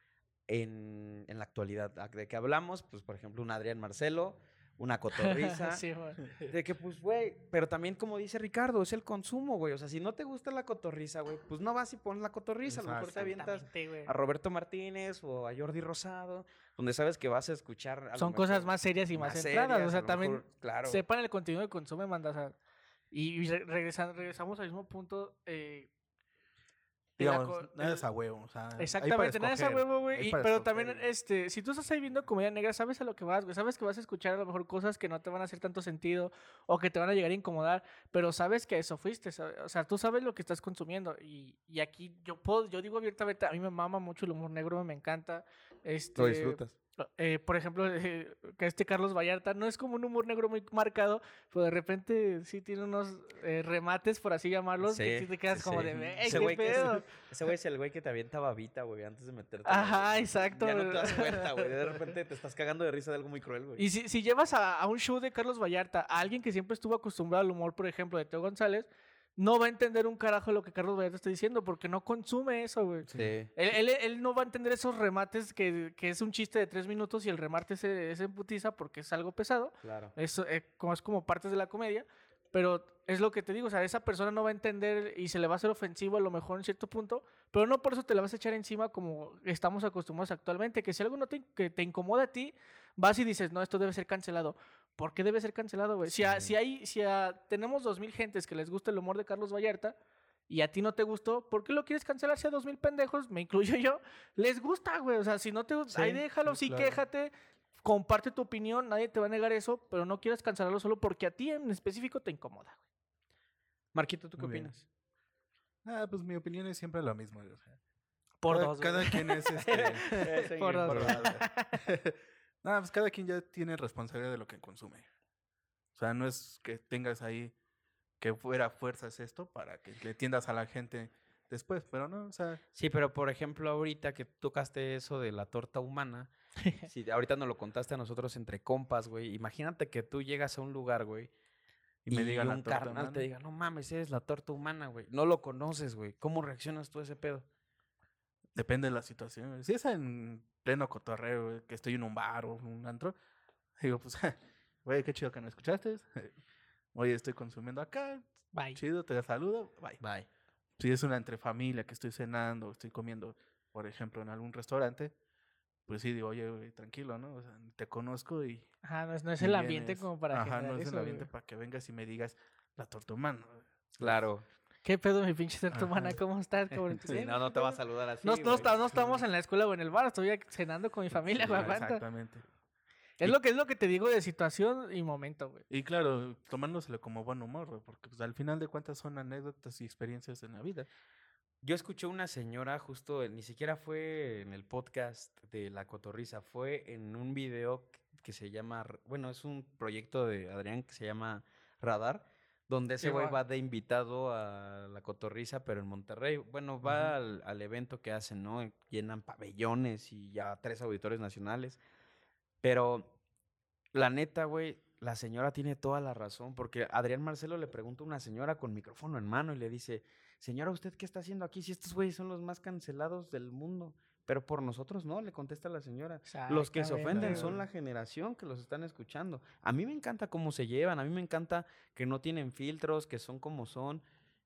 en, en la actualidad. Ah, ¿De qué hablamos? Pues, por ejemplo, un Adrián Marcelo, una *laughs* cotorriza. sí, güey. De que, pues, güey, pero también como dice Ricardo, es el consumo, güey. O sea, si no te gusta la cotorriza, güey, pues no vas y pones la cotorriza. A lo mejor te avientas a Roberto Martínez o a Jordi Rosado, donde sabes que vas a escuchar. a Son cosas mejor más serias y más, más centradas. serias, o sea, también mejor, claro. sepan el contenido que consumen, manda. o sea, y y re- regresan- regresamos al mismo punto. eh, Digamos, el- es a huevo. O sea, Exactamente, nada es a huevo, güey. Pero escoger, también, este, si tú estás ahí viendo comedia negra, sabes a lo que vas, güey. Sabes que vas a escuchar a lo mejor cosas que no te van a hacer tanto sentido o que te van a llegar a incomodar, pero sabes que a eso fuiste. O sea, tú sabes lo que estás consumiendo. Y, y aquí yo puedo, yo digo abiertamente, a mí me mama mucho el humor negro, me encanta. Este, Lo disfrutas. eh, por ejemplo, eh, que este Carlos Vallarta no es como un humor negro muy marcado, pero de repente sí tiene unos eh, remates, por así llamarlos, que Sí, sí te quedas sí, como sí. de, "Ve, Ese güey que es- pedo". *laughs* Ese güey es el güey que te avienta babita, güey, antes de meterte. Ajá, exacto, Ya no te das cuenta, güey. De repente te estás cagando de risa de algo muy cruel, güey. Y si, si llevas a, a un show de Carlos Vallarta a alguien que siempre estuvo acostumbrado al humor, por ejemplo, de Teo González, no va a entender un carajo lo que Carlos Vallarta está diciendo porque no consume eso, güey. Sí. Él, él- él no va a entender esos remates que, que es un chiste de tres minutos y el remate se, es en putiza porque es algo pesado. Claro. Eso eh, como es como partes de la comedia. Pero es lo que te digo, o sea, esa persona no va a entender y se le va a hacer ofensivo a lo mejor en cierto punto, pero no por eso te la vas a echar encima como estamos acostumbrados actualmente, que si algo no te, que te incomoda a ti, vas y dices, no, esto debe ser cancelado. ¿Por qué debe ser cancelado, güey? Si, a- Sí. si hay, si a- tenemos dos mil gentes que les gusta el humor de Carlos Vallarta y a ti no te gustó, ¿por qué lo quieres cancelar si a dos mil pendejos, me incluyo yo, les gusta, güey? O sea, si no te gusta, ahí déjalo, sí, claro. quéjate, comparte tu opinión, nadie te va a negar eso, pero no quieras cancelarlo solo porque a ti en específico te incomoda. güey. Marquito, ¿tú qué Muy bien. opinas? Ah, pues mi opinión es siempre lo mismo. o sea, Por cada, dos. cada güey. quien es este. *laughs* *laughs* Por dos. por dos. *laughs* Nada, pues cada quien ya tiene responsabilidad de lo que consume. O sea, no es que tengas ahí que fuera fuerzas esto para que le tiendas a la gente después, pero no, o sea, Sí, pero por ejemplo, ahorita que tocaste eso de la torta humana, *laughs* si ahorita nos lo contaste a nosotros entre compas, güey. Imagínate que tú llegas a un lugar, güey, y me digan la un torta carnal te humana. diga, no mames, eres la torta humana, güey. No lo conoces, güey. ¿Cómo reaccionas tú a ese pedo? Depende de la situación. güey. Si es en pleno cotorreo, güey, que estoy en un bar o un antro, digo, pues, *laughs* güey, qué chido que no escuchaste. *laughs* Oye, estoy consumiendo acá, Bye. chido, te saludo, bye. Bye. Si es una entre familia que estoy cenando, estoy comiendo, por ejemplo, en algún restaurante, pues sí, digo, oye, güey, tranquilo, ¿no? O sea, te conozco y... Ajá, no es, no es el ambiente vienes- como para Ajá, no es el eso, ambiente güey. para que vengas y me digas la torta humana. Claro. ¿Qué pedo, mi pinche torta humana? Ajá. ¿Cómo estás, *laughs* cabrón? Sí, no, no ¿qué te va a saludar así. No, no, güey. está- no estamos en la escuela o en el bar, estoy cenando con mi familia, güey, aguanta. Exactamente. Es lo que es lo que te digo de situación y momento, güey. Y claro, tomándoselo como buen humor, güey, porque pues, al final de cuentas son anécdotas y experiencias en la vida. Yo escuché una señora justo, ni siquiera fue en el podcast de La Cotorriza, fue en un video que- que se llama, bueno, es un proyecto de Adrián que se llama Radar, donde ese güey va de invitado a La Cotorriza, pero en Monterrey. Bueno, va al, al evento que hacen, ¿no? Llenan pabellones y ya tres auditorios nacionales. Pero la neta, güey, la señora tiene toda la razón, porque Adrián Marcelo le pregunta a una señora con micrófono en mano y le dice, señora, ¿usted qué está haciendo aquí si estos güeyes son los más cancelados del mundo? Pero por nosotros no, le contesta la señora. Los que se ofenden son la generación que los están escuchando. A mí me encanta cómo se llevan, a mí me encanta que no tienen filtros, que son como son.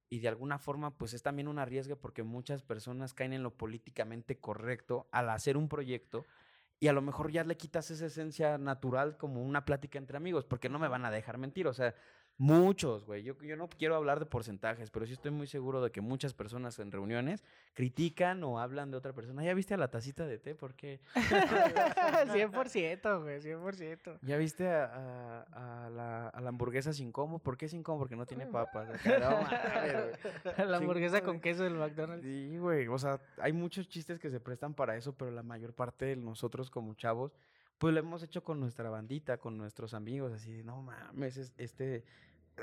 Y de alguna forma, pues es también un arriesgue porque muchas personas caen en lo políticamente correcto al hacer un proyecto y a lo mejor ya le quitas esa esencia natural como una plática entre amigos, porque no me van a dejar mentir. O sea, muchos, güey. Yo, yo no quiero hablar de porcentajes, pero sí estoy muy seguro de que muchas personas en reuniones critican o hablan de otra persona. ¿Ya viste a la tacita de té? ¿Por qué? *laughs* 100%, güey, 100%. ¿Ya viste a, a- a la, a la hamburguesa sin como? ¿Por qué sin como? Porque no tiene papas. Acá, no. *laughs* La hamburguesa con queso del McDonald's. Sí, güey. O sea, hay muchos chistes que se prestan para eso, pero la mayor parte de nosotros como chavos, pues lo hemos hecho con nuestra bandita, con nuestros amigos, así de, no mames, es- este...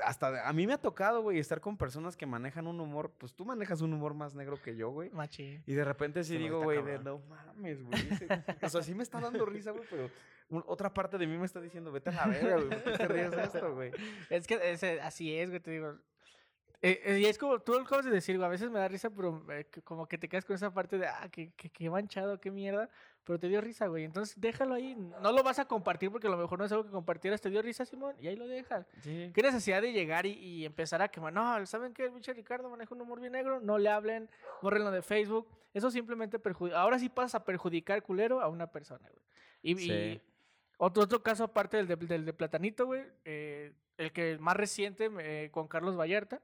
Hasta a mí me ha tocado, güey, estar con personas que manejan un humor, pues tú manejas un humor más negro que yo, güey. Machín. Y de repente sí digo, güey, de no mames, güey. *laughs* O sea, sí me está dando risa, güey, pero otra parte de mí me está diciendo, vete a la verga, güey, ¿por qué te ríes de esto, güey? Es que así es, güey, te digo. Eh, eh, y es como tú lo acabas de decir, güey, a veces me da risa, pero eh, como que te quedas con esa parte de, ah, qué, qué, qué manchado, qué mierda, pero te dio risa, güey. Entonces déjalo ahí. No lo vas a compartir porque a lo mejor no es algo que compartieras, te dio risa, Simón, y ahí lo dejas. Sí. ¿Qué necesidad de llegar y, y empezar a quemar? No, ¿saben qué? El pinche Ricardo maneja un humor bien negro. No le hablen, bórrenlo de Facebook. Eso simplemente perjudica. Ahora sí pasas a perjudicar culero a una persona, güey. Y, Sí. y otro, otro caso aparte del de, del de Platanito, güey. eh, el que más reciente, eh, con Carlos Vallarta.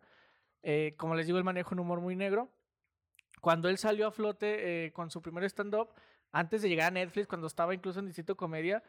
eh, como les digo, él maneja un humor muy negro. cuando él salió a flote eh, con su primer stand-up, antes de llegar a Netflix, cuando estaba incluso en Distrito Comedia,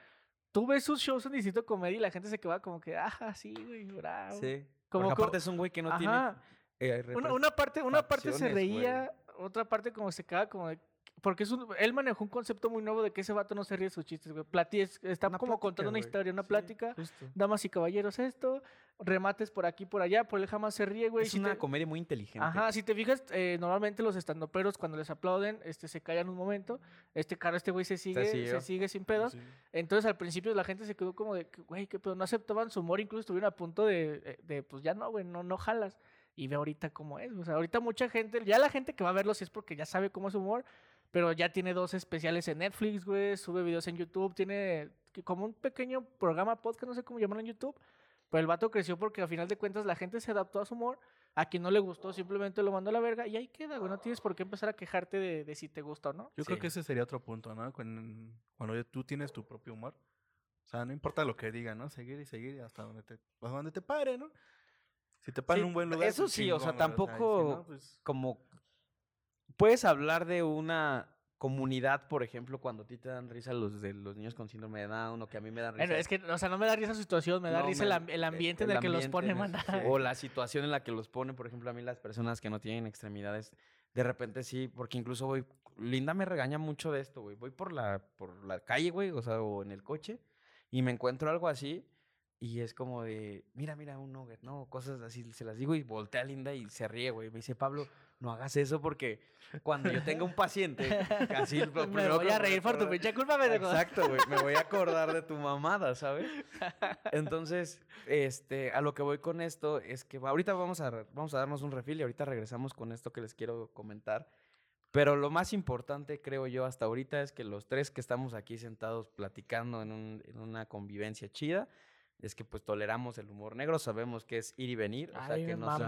tú ves sus shows en Distrito Comedia y la gente se queda como que, ah, sí, güey, bravo. Sí. Como Porque aparte es un güey que no tiene. Eh, Una, parte, una parte se güey. reía, otra parte como se quedaba como de... Porque es un- él manejó un concepto muy nuevo de que ese vato no se ríe de sus chistes, güey. Plati- es- está Una como plática, contando una güey. historia, una Sí, plática. justo. Damas y caballeros esto, remates por aquí, por allá, por él jamás se ríe, güey. Es si una te- comedia muy inteligente. Ajá, si te fijas, eh, normalmente los estandoperos cuando les aplauden, este, se callan un momento. Este cara, este güey se sigue, siguió. se sigue sin pedos. Sí. Entonces al principio la gente se quedó como de, que, güey, qué pedo, no aceptaban su humor, incluso estuvieron a punto de, eh, de, pues ya no, güey, no, no jalas. Y ve ahorita cómo es, o sea, ahorita mucha gente, ya la gente que va a verlo sí es porque ya sabe cómo es su humor, pero ya tiene dos especiales en Netflix, güey, sube videos en YouTube, tiene como un pequeño programa podcast, no sé cómo llamarlo en YouTube, pero el vato creció porque a final de cuentas la gente se adaptó a su humor, a quien no le gustó simplemente lo mandó a la verga y ahí queda, güey, no tienes por qué empezar a quejarte de, de si te gusta o no. Yo creo que ese sería otro punto, ¿no? Cuando, cuando ya tú tienes tu propio humor. O sea, no importa lo que digan, ¿no? Seguir y seguir hasta donde te, hasta donde te pare, ¿no? Si te paran Sí, en un buen lugar. eso pues sí, o sea, tampoco- no, pues, Como. Puedes hablar de una comunidad, por ejemplo, cuando a ti te dan risa los de los niños con síndrome de Down o que a mí me dan risa. Bueno, es que, o sea, no me da risa su situación, me da No, risa me- el, am- el ambiente en el el que los pone ese- *laughs* O la situación en la que los pone, por ejemplo, a mí las personas que no tienen extremidades, de repente sí, porque incluso voy, Linda me regaña mucho de esto, güey. Voy por la, por la calle, güey, o sea, o en el coche, y me encuentro algo así, y es como de, mira, mira, un nugget, ¿no? Cosas así, se las digo y voltea a Linda y se ríe, güey. Me dice, Pablo, no hagas eso porque cuando yo tenga un paciente, así *laughs* lo me primero voy que a reír por tu pinche culpa, me Exacto, güey. Me voy a acordar de tu mamada, ¿sabes? Entonces, este, a lo que voy con esto es que ahorita vamos a, vamos a darnos un refil y ahorita regresamos con esto que les quiero comentar. Pero lo más importante, creo yo, hasta ahorita es que los tres que estamos aquí sentados platicando en, un- en una convivencia chida, es que pues toleramos el humor negro, sabemos que es ir y venir, o sea, Ay, que me no, so-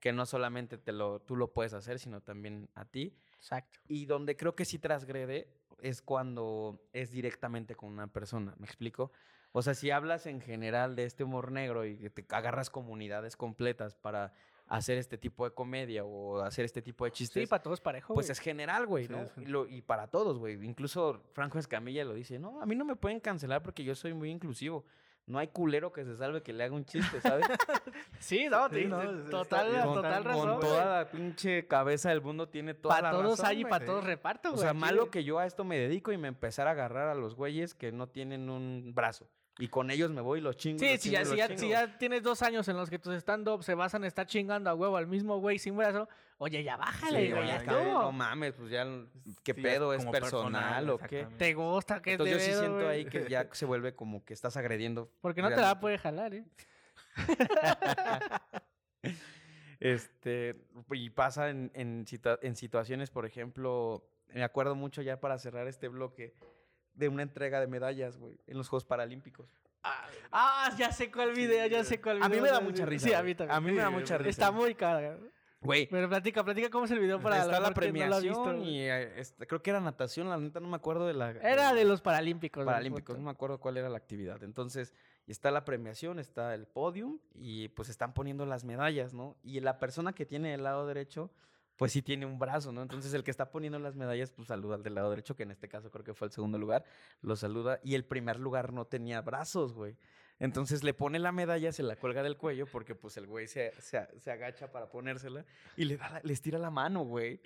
que no solamente te lo, tú lo puedes hacer, sino también a ti. Exacto. Y donde creo que sí transgrede es cuando es directamente con una persona, ¿me explico? O sea, si hablas en general de este humor negro y que te agarras comunidades completas para hacer este tipo de comedia o hacer este tipo de Sí, chistes, para todos parejo, pues güey. es general, güey, Sí, ¿no? es Y, lo- y para todos, güey. Incluso Franco Escamilla lo dice, no, a mí no me pueden cancelar porque yo soy muy inclusivo. No hay culero que se salve que le haga un chiste, ¿sabes? *laughs* Sí, no, Sí, no, total, total con razón. toda la pinche cabeza del mundo tiene toda Para la todos razón, hay y para todos reparto, O güey. sea, aquí. malo que yo a esto me dedico y me empezar a agarrar a los güeyes que no tienen un brazo. Y con ellos me voy y los chingo. Sí, los si chingo ya, si, ya, si ya tienes dos años en los que tus stand-up se basan en estar chingando a huevo al mismo güey sin brazo, oye, ya bájale, Sí, güey, ya ya. No mames, pues ya, ¿qué sí, pedo? ¿Es personal o qué? ¿Te gusta que Entonces yo sí veo, siento güey? ahí que ya *laughs* se vuelve como que estás agrediendo. Porque no te la realmente. puede jalar, ¿eh? *laughs* Este, y pasa en, en, situa- en situaciones, por ejemplo, me acuerdo mucho ya para cerrar este bloque de una entrega de medallas, güey, en los Juegos Paralímpicos. Ah, ya sé cuál video, ya sé cuál video. A mí me da mucha risa. Sí, a mí también. A mí me da mucha risa. Está muy cara. Güey, Pero platica, platica cómo es el video para está la no lo visto, premiación y eh, creo que era natación, la neta no me acuerdo de la... Era de los Paralímpicos. güey, Paralímpicos, no me acuerdo cuál era la actividad. Entonces, está la premiación, está el podium y pues están poniendo las medallas, ¿no? Y la persona que tiene el lado derecho, pues sí tiene un brazo, ¿no? Entonces, el que está poniendo las medallas, pues saluda al del lado derecho, que en este caso creo que fue el segundo lugar, lo saluda y el primer lugar no tenía brazos, güey. Entonces le pone la medalla, se la cuelga del cuello, porque pues el güey se, se, se agacha para ponérsela y le, da le estira la mano, güey.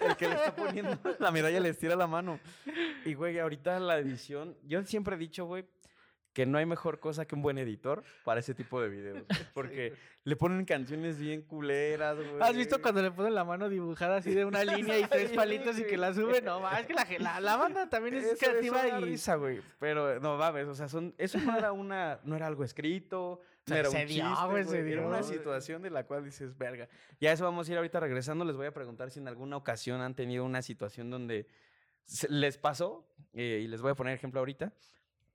El que le está poniendo *laughs* la medalla le estira la mano. Y, güey, ahorita la edición, yo siempre he dicho, güey, que no hay mejor cosa que un buen editor para ese tipo de videos. *laughs* Porque le ponen canciones bien culeras, güey. ¿Has visto cuando le ponen la mano dibujada así de una *laughs* línea y tres palitos y que la suben? No, es que la, la, la banda también es Eso- creativa eso y risa, güey. Pero no mames, o sea, son, eso no era una, no era algo escrito, *laughs* no Se- era se un dio, chiste, güey, se güey, Era dio, una situación de la cual dices, verga. Ya eso vamos a ir ahorita regresando. Les voy a preguntar si en alguna ocasión han tenido una situación donde les pasó, eh, y les voy a poner ejemplo ahorita,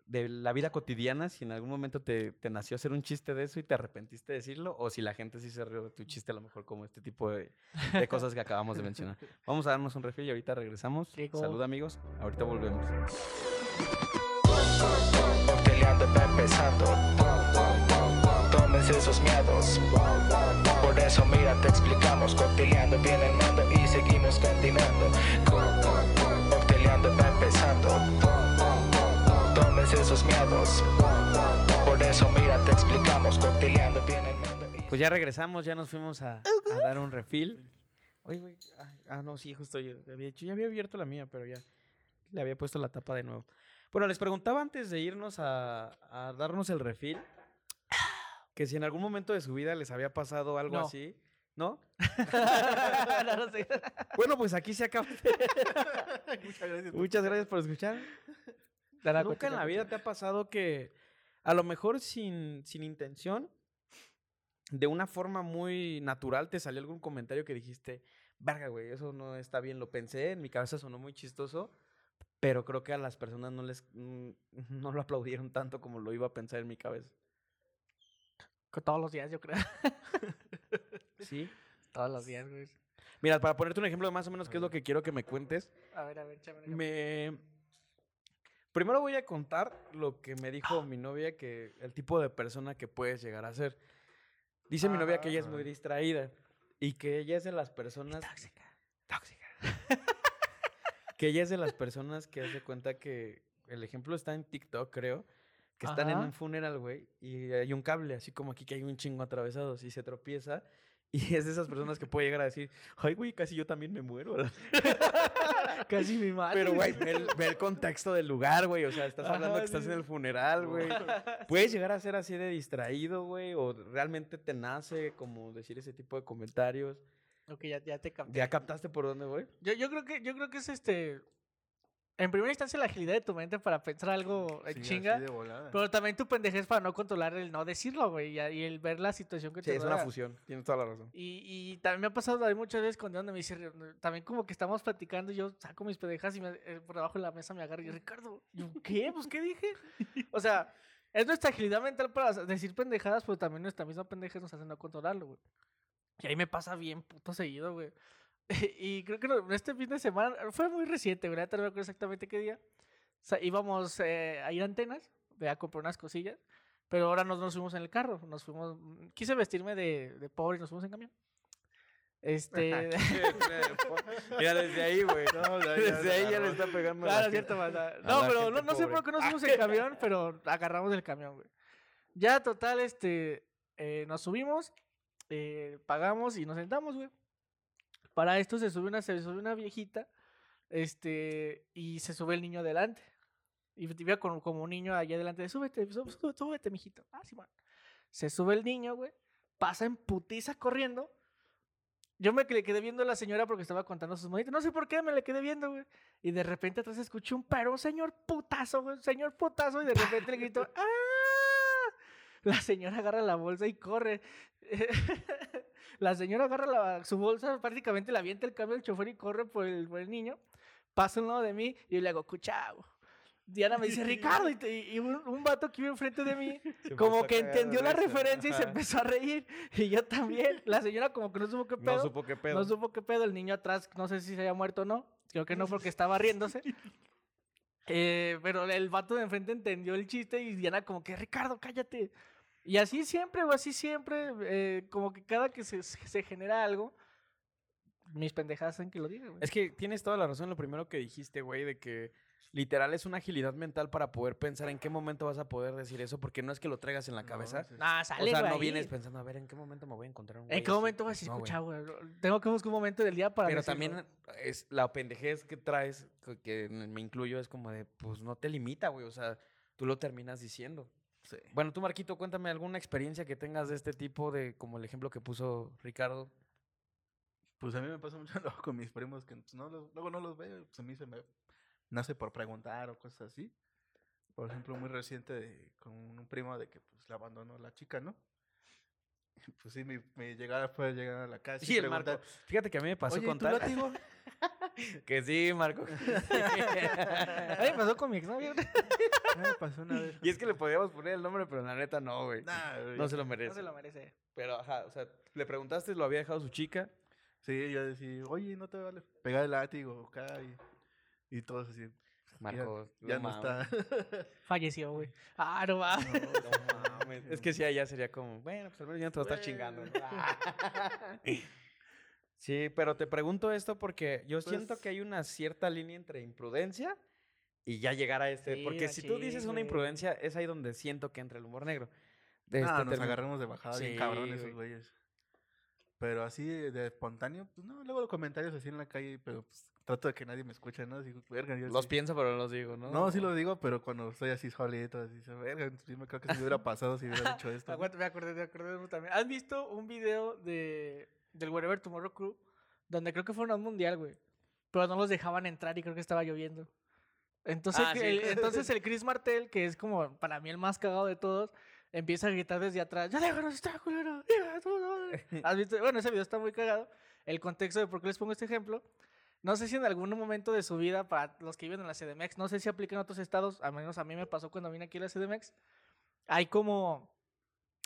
de la vida cotidiana, si en algún momento te, te nació hacer un chiste de eso y te arrepentiste de decirlo, o si la gente sí se rió de tu chiste, a lo mejor como este tipo de, de cosas que acabamos de mencionar. *laughs* Vamos a darnos un refil y ahorita regresamos. Rico. Salud amigos, ahorita volvemos. Empezando. Tómense esos miedos. Por eso mira, te explicamos, cocteleando viene el mando y seguimos continuando. Co- co- co- Cocteleando va empezando. Esos miedos. Por eso mira, te explicamos, cocteleando y- Pues ya regresamos, ya nos fuimos a, a dar un refill. Oye, güey. ah, Ah, no, sí, justo yo había hecho, ya había abierto la mía, pero ya le había puesto la tapa de nuevo. Bueno, les preguntaba antes de irnos a, a darnos el refill que si en algún momento de su vida les había pasado algo No. así, ¿no? *laughs* *laughs* no, no sé. Bueno, pues aquí se acaba. *laughs* Muchas gracias. Muchas gracias por escuchar. ¿Nunca en la vida te ha pasado que a lo mejor sin, sin intención, de una forma muy natural, te salió algún comentario que dijiste, verga, güey, eso no está bien, lo pensé, en mi cabeza sonó muy chistoso, pero creo que a las personas no les no lo aplaudieron tanto como lo iba a pensar en mi cabeza. Todos los días, yo creo. *laughs* ¿Sí? Todos los días, güey. Mira, para ponerte un ejemplo de más o menos qué es lo que quiero que me cuentes, A ver, a ver, ejemplo. me... Primero voy a contar lo que me dijo mi novia, que el tipo de persona que puedes llegar a ser. Dice mi novia que ella es muy distraída y que ella es de las personas... Tóxica. Tóxica. *laughs* que ella es de las personas que hace cuenta que... El ejemplo está en TikTok, creo. Que están en Ajá. un funeral, güey, y hay un cable, así como aquí que hay un chingo atravesado, y se tropieza. Y es de esas personas que puede llegar a decir, ay, güey, casi yo también me muero. *laughs* *laughs* Casi mi madre. pero, güey, ve el, ve el contexto del lugar, güey. O sea, estás hablando Ajá, que estás sí, en el funeral, güey. Puedes llegar a ser así de distraído, güey. O realmente te nace como decir ese tipo de comentarios. Ok, ya, ya te cambié. ¿Ya captaste por dónde voy? Yo, yo creo que, yo creo que es este. En primera instancia, la agilidad de tu mente para pensar algo en Sí, chinga. así de volada. Pero también tu pendejez para no controlar el no decirlo, güey. Y, y el ver la situación que Sí, te es una fusión. Tienes toda la razón. Y, y también me ha pasado hay muchas veces con donde me dice, también como que estamos platicando y yo saco mis pendejas y me- eh, por debajo de la mesa me agarro y yo, Ricardo, ¿yo qué? Pues, ¿qué dije? *laughs* O sea, es nuestra agilidad mental para decir pendejadas, pero también nuestra misma pendeja nos hace no controlarlo, güey. Y ahí me pasa bien puto seguido, güey. *laughs* y creo que no- este fin de semana, fue muy reciente, güey, ahorita no me acuerdo exactamente qué día. O sea, íbamos eh, a ir a antenas, a comprar unas cosillas, pero ahora nos, nos fuimos en el carro, nos fuimos, mm, quise vestirme de, de pobre y nos fuimos en camión. Este, *laughs* *laughs* Mira, desde ahí, güey. No, ya- ya Desde ahí ya le está pegando. claro, gente. cierto, manda. a No, pero no, no sé por qué nos fuimos en camión, pero agarramos el camión, güey. Ya, total, este, eh, nos subimos, eh, pagamos y nos sentamos, güey. Para esto se sube una, se sube una viejita, este, y se sube el niño adelante. Y iba con, como un niño allá adelante, súbete, sú- sú- súbete, mijito. Ah, sí, bueno. Se sube el niño, güey, pasa en putiza corriendo. Yo me le quedé viendo a la señora porque estaba contando sus monitas. No sé por qué me le quedé viendo, güey. Y de repente atrás escuché un pero, señor putazo, güey, señor putazo. Y de repente le grito, *laughs* ¡ah! *laughs* La señora agarra la bolsa y corre. *laughs* la señora agarra la- su bolsa, prácticamente la avienta el cambio del chofer y corre por el, por el niño. Pasa un lado de mí y yo le hago, cuchao. Diana me dice, Ricardo, y, te- y un, un vato que iba enfrente de mí, *laughs* Se como que entendió la referencia y se empezó a reír. Y yo también. La señora como que no supo qué pedo. No supo qué pedo. No supo qué pedo. El niño atrás, no sé si se había muerto o no. Creo que no, porque estaba riéndose. Eh, pero el vato de enfrente entendió el chiste y Diana como que, Ricardo, cállate. Y así siempre, o así siempre, eh, como que cada que se, se genera algo, mis pendejadas hacen que lo diga, güey. Es que tienes toda la razón en lo primero que dijiste, güey, de que literal es una agilidad mental para poder pensar en qué momento vas a poder decir eso, porque no es que lo traigas en la No, cabeza. sí. Ah, o sale, sea, güey, no ahí. vienes pensando, a ver, ¿en qué momento me voy a encontrar un güey ¿En qué así?" momento vas a No, güey. escuchar, güey? Tengo que buscar un momento del día para Pero decirlo. también es la pendejez que traes, que me incluyo, es como de, pues no te limita, güey, o sea, tú lo terminas diciendo. Sí. Bueno, tú, Marquito, cuéntame alguna experiencia que tengas de este tipo, de como el ejemplo que puso Ricardo. Pues a mí me pasa *laughs* mucho luego con mis primos que pues, no los- luego no los veo. Pues a mí se me nace por preguntar o cosas así. Por ejemplo, muy reciente de- con un primo de que pues le abandonó la chica, ¿no? *laughs* Pues sí, me, me llegaba, puede llegar a la casa Sí, y el Marco. Fíjate que a mí me pasó Oye, ¿y con tu tal. látigo? *laughs* que sí, Marco. A mí me pasó con mi exnovio. Ah, me pasó una vez. *laughs* y es que le podíamos poner el nombre, pero la neta no, güey. Nah, güey, No se lo No merece. se lo merece. Pero, ajá, o sea, le preguntaste, lo había dejado su chica. Sí, yo decía, oye, no te vale pegar el látigo acá y, y todos así. Marco, ya no no está. *laughs* Falleció, güey. Ah, no va. No mames. mames. Es que sí, allá sería como, bueno, pues al menos ya no te lo estás chingando. ¿no? *laughs* sí, pero te pregunto esto porque yo siento Pues- que hay una cierta línea entre imprudencia y ya llegar a este. Sí, porque si tú dices una imprudencia, es ahí donde siento que entra el humor negro. Ah, Este, nos agarramos de bajada bien Sí, cabrón güey. esos güeyes. Pero así de, de espontáneo, pues no, luego los comentarios así en la calle, pero pues trato de que nadie me escuche, ¿no? Digo, verga, yo Los sí- pienso, pero no los digo, ¿no? No, sí lo digo, pero cuando estoy así solito, así, se- verga, sí me creo que si hubiera pasado si hubiera dicho esto. ¿no? Aguanta, me acordé, me acordé de también. ¿Has visto un video de, del Wherever Tomorrow Crew? Donde creo que fue un mundial, güey. Pero no los dejaban entrar y creo que estaba lloviendo. Entonces, Ah, sí. el, *laughs* entonces el Chris Martel, que es como para mí el más cagado de todos, empieza a gritar desde atrás, ¡Ya déjanos estar, culero! ¡Ya, tú, no!". ¿Has visto? Bueno, ese video está muy cagado. El contexto de por qué les pongo este ejemplo. No sé si en algún momento de su vida, para los que viven en la CDMX, no sé si aplica en otros estados, al menos a mí me pasó cuando vine aquí a la CDMX, hay como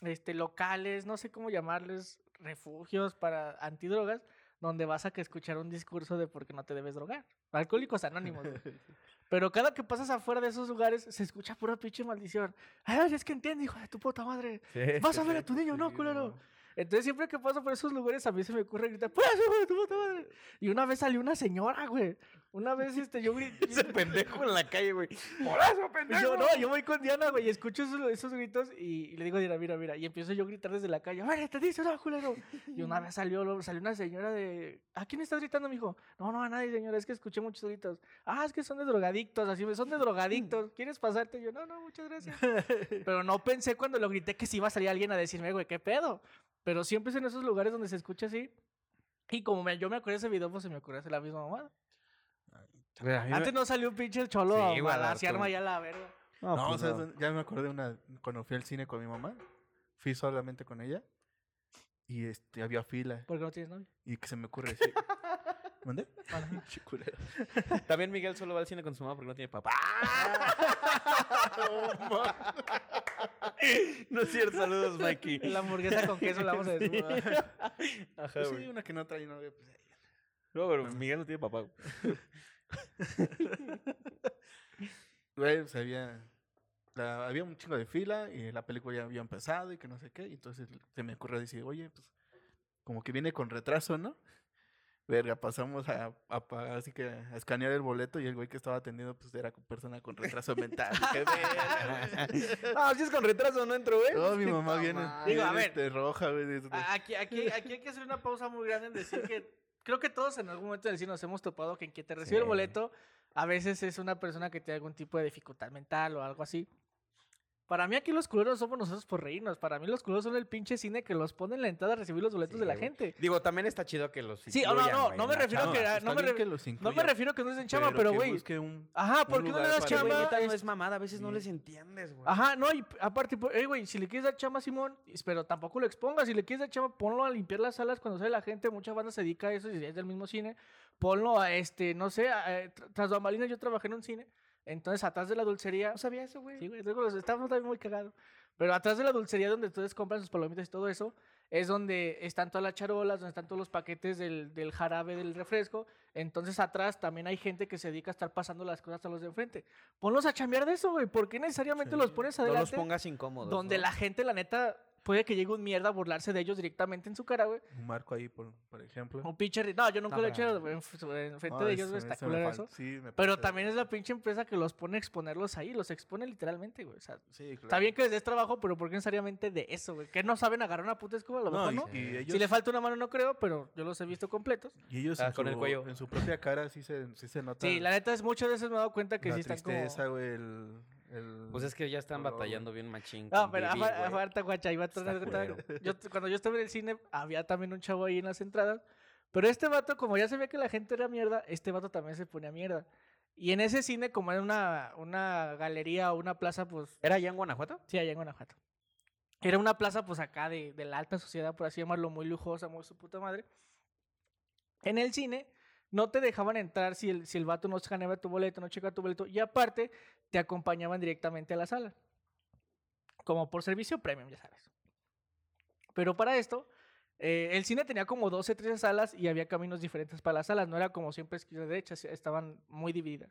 este, locales, no sé cómo llamarles, refugios para antidrogas, donde vas a que escuchar un discurso de por qué no te debes drogar. Alcohólicos anónimos. *laughs* Pero cada que pasas afuera de esos lugares, se escucha pura pinche maldición. Ay, es que entiende, hijo de tu puta madre. Vas a ver a tu niño, ¿no, culero? no. Entonces siempre que paso por esos lugares a mí se me ocurre gritar, ¡Pues, tu puta madre! Y una vez salió una señora, güey. Una vez este, yo grité... *laughs* Ese pendejo en la calle, güey. ¡Por eso, pendejo! Yo no, yo voy con Diana, güey, y escucho esos, esos gritos y, y le digo, Diana, mira, mira. Y empiezo yo a gritar desde la calle, ¡Vale, te dice, no, culero! Y una vez salió, salió una señora de, ¿a quién estás gritando, mijo? No, no, a nadie, señora, es que escuché muchos gritos. Ah, es que son de drogadictos, así, son de drogadictos. ¿Quieres pasarte? Y yo, no, no, muchas gracias. *laughs* Pero no pensé cuando lo grité que si iba a salir alguien a decirme, güey, ¿qué pedo? Pero siempre es en esos lugares donde se escucha así. Y como me- yo me acuerdo de ese video, pues se me ocurre hacer la misma mamada. Antes no salió un pinche cholo Sí, a balancearme harto. allá la verga. No, No, pues ¿sabes no. dónde? ya me acordé de una, cuando fui al cine con mi mamá, fui solamente con ella y este, había fila Porque no tienes novia. y que se me ocurre decir, *laughs* ¿dónde? Pinche *laughs* culero. También Miguel solo va al cine con su mamá porque no tiene papá. *laughs* no es cierto, saludos, Mikey. La hamburguesa con queso la vamos a decir. Ajá, Pues sí, una que no trae novia, pues. No, pero Miguel no tiene papá. güey. *laughs* Güey, pues había, la- había un chingo de fila y la película ya había empezado y que no sé qué. Y entonces se me ocurrió decir, oye, pues como que viene con retraso, ¿no? Verga, pasamos a, a pa- así que a escanear el boleto y el güey que estaba atendiendo pues era persona con retraso mental. *laughs* ¡Qué verga! güey. *laughs* Ah, si es con retraso, no entro, güey. No, mi *laughs* mamá viene, Digo, a ver. este, roja, güey. A- Aquí, aquí, aquí hay que hacer una pausa muy grande en decir que creo que todos en algún momento del cine nos hemos topado que en quien te recibe el boleto a veces es una persona que tiene algún tipo de dificultad mental o algo así. Para mí aquí los culeros somos nosotros por reírnos. Para mí los culeros son el pinche cine que los pone en la entrada a recibir los boletos Sí, de la güey. gente. Digo, también está chido que los Sí, no, no, no, güey, me refiero chamba. que- está no me re- que los No me refiero que no es en chamba, pero que güey. un- Ajá, ¿por qué no le das Güey, chamba? neta, no Es- mamada, a veces no les entiendes, güey. Ajá, no, y aparte, pues, eh, güey, si le quieres dar chamba a Simón, pero tampoco lo expongas. Si le quieres dar chamba, ponlo a limpiar las salas cuando sale la gente. Muchas bandas se dedica a eso y es del mismo cine. Ponlo a, este, no sé, a, eh, tr- tras bambalinas yo trabajé en un cine. Entonces, atrás de la dulcería. No sabía eso, güey. Sí, güey, luego los estamos también muy cagados. Pero atrás de la dulcería donde ustedes compran sus palomitas y todo eso, es donde están todas las charolas, donde están todos los paquetes del, del jarabe del refresco. Entonces atrás también hay gente que se dedica a estar pasando las cosas a los de enfrente. Ponlos a chambear de eso, güey. ¿Por qué necesariamente Sí. los pones No los adelante? pongas incómodos. donde ¿no? la gente, la neta, puede que llegue un mierda a burlarse de ellos directamente en su cara, güey. Un marco ahí, por, por ejemplo. Un pinche... ri- No, yo nunca No, lo he hecho en, en frente No, de ellos, güey. Está eso culero sí, me Pero también es la pinche empresa que los pone a exponerlos ahí. Los expone literalmente, güey. O sea, Sí, claro. Está bien que les des trabajo, pero ¿por qué necesariamente de eso, güey? Que no saben agarrar una puta escoba, a lo No, mejor y, no. y ellos, Si le falta una mano no creo, pero yo los he visto completos. y ellos Ah, en, con el su- cuello. en su propia cara sí se, sí se nota Sí, la neta es muchas veces me he dado cuenta que la sí están tristeza, como... güey, el, el- Pues es que ya están batallando bien machín. No, pero falta guacha, iba a yo, Cuando yo estaba en el cine, había también un chavo ahí en las entradas. Pero este vato, como ya sabía que la gente era mierda, este vato también se ponía mierda. Y en ese cine, como era una, una galería o una plaza, pues ¿Era allá en Guanajuato? Sí, allá en Guanajuato. Era una plaza, pues acá de, de la alta sociedad, por así llamarlo, muy lujosa, muy su puta madre. En el cine no te dejaban entrar si el, si el vato no escaneaba tu boleto, no checaba tu boleto. Y aparte, te acompañaban directamente a la sala. Como por servicio premium, ya sabes. Pero para esto, eh, el cine tenía como 12, 13 salas y había caminos diferentes para las salas. No era como siempre izquierda derecha, estaban muy divididas.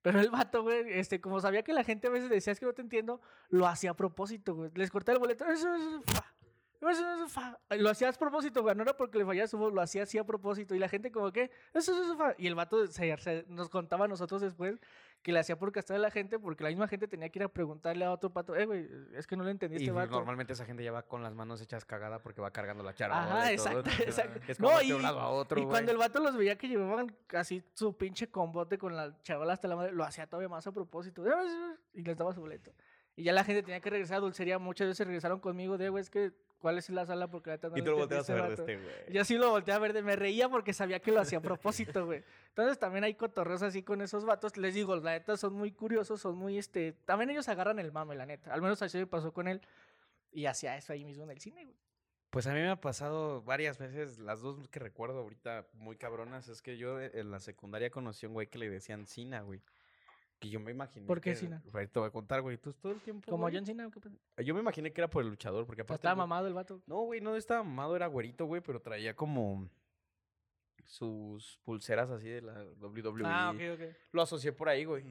Pero el vato, güey, este, como sabía que la gente a veces decía es que no te entiendo, lo hacía a propósito, güey. Les cortaba el boleto. Lo hacía a propósito, güey. No era porque le fallara su voz, lo hacía así a propósito. Y la gente, como que, eso, eso, fa. Y el vato se- se- nos contaba a nosotros después que le hacía por castar a la gente porque la misma gente tenía que ir a preguntarle a otro pato, eh, güey, es que no le entendí a Y este vato. normalmente esa gente ya va con las manos hechas cagada porque va cargando la charla. Ajá, exacto, *laughs* exacto. Es como No, de y, un lado a otro, y güey. cuando el vato los veía que llevaban así su pinche combote con la chavala hasta la madre, lo hacía todavía más a propósito. Y les daba su boleto. Y ya la gente tenía que regresar a dulcería. Muchas veces regresaron conmigo de, güey, es que, ¿cuál es la sala? Porque ahorita no Y tú lo volteas a ver de vato". este, güey. Yo sí lo volteé a ver, de, me reía porque sabía que lo hacía a propósito, güey. Entonces también hay cotorreos así con esos vatos. Les digo, la neta son muy curiosos, son muy, este... También ellos agarran el mame, la neta. Al menos así me pasó con él. Y hacía eso ahí mismo en el cine, güey. Pues a mí me ha pasado varias veces, las dos que recuerdo ahorita muy cabronas, es que yo en la secundaria conocí a un güey que le decían Cina, güey. Que yo me imaginé. ¿Por qué que- Cena? Ahorita te voy a contar, güey. Tú todo el tiempo. Como güey, John Cena, ¿qué pasa? Yo me imaginé que era por el luchador, porque aparte. estaba el güey- mamado el vato. No, güey, no estaba mamado, era güerito, güey, pero traía como sus pulseras así de la WWE. Ah, ok, ok. Lo asocié por ahí, güey.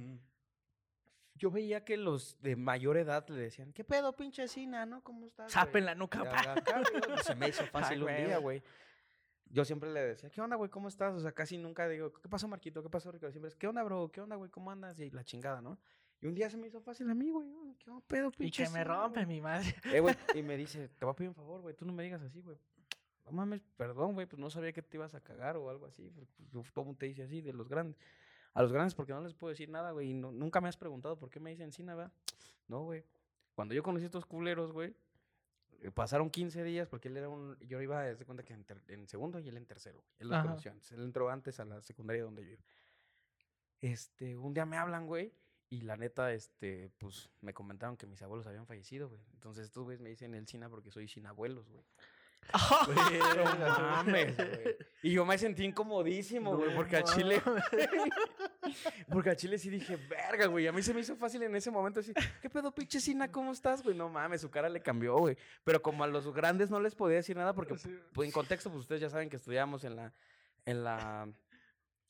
Yo veía que los de mayor edad le decían, ¿qué pedo, pinche Cina, no? ¿Cómo estás? Zap güey?" en la nuca, Y pa. acá, güey, Se me hizo *laughs* fácil un güey, día, güey. Yo siempre le decía, ¿qué onda, güey? ¿Cómo estás? O sea, casi nunca digo, ¿qué pasó, Marquito? ¿Qué pasó, Ricardo? Siempre es, ¿qué onda, bro? ¿Qué onda, güey? ¿Cómo andas? Y la chingada, ¿no? Y un día se me hizo fácil a mí, güey. ¿Qué onda, pedo, Y pinche que me rompe güey?" mi madre. Eh, güey, *laughs* y me dice, te voy a pedir un favor, güey, tú no me digas así, güey. No mames, perdón, güey, pues no sabía que te ibas a cagar o algo así. porque, pues, ¿Cómo te dice así de los grandes? A los grandes porque no les puedo decir nada, güey. Y no- nunca me has preguntado por qué me dicen Cina, ¿verdad? No, güey. Cuando yo conocí a estos culeros, güey, pasaron 15 días porque él era un... Yo iba, de cuenta que en, ter- en segundo y él en tercero. güey. Él los Ajá. conoció antes. Él entró antes a la secundaria donde yo iba. Este, un día me hablan, güey. Y la neta, este, pues me comentaron que mis abuelos habían fallecido, güey. Entonces estos güeyes me dicen el Cina porque soy sin abuelos, güey. *laughs* No mames, güey. Y yo me sentí incomodísimo, güey, porque a Chile. Porque a Chile sí dije, verga, güey. A mí se me hizo fácil en ese momento decir, ¿qué pedo, pinche Cina? ¿Cómo estás, güey? No mames, su cara le cambió, güey. Pero como a los grandes no les podía decir nada, porque pues, en contexto, pues ustedes ya saben que estudiamos en la. En la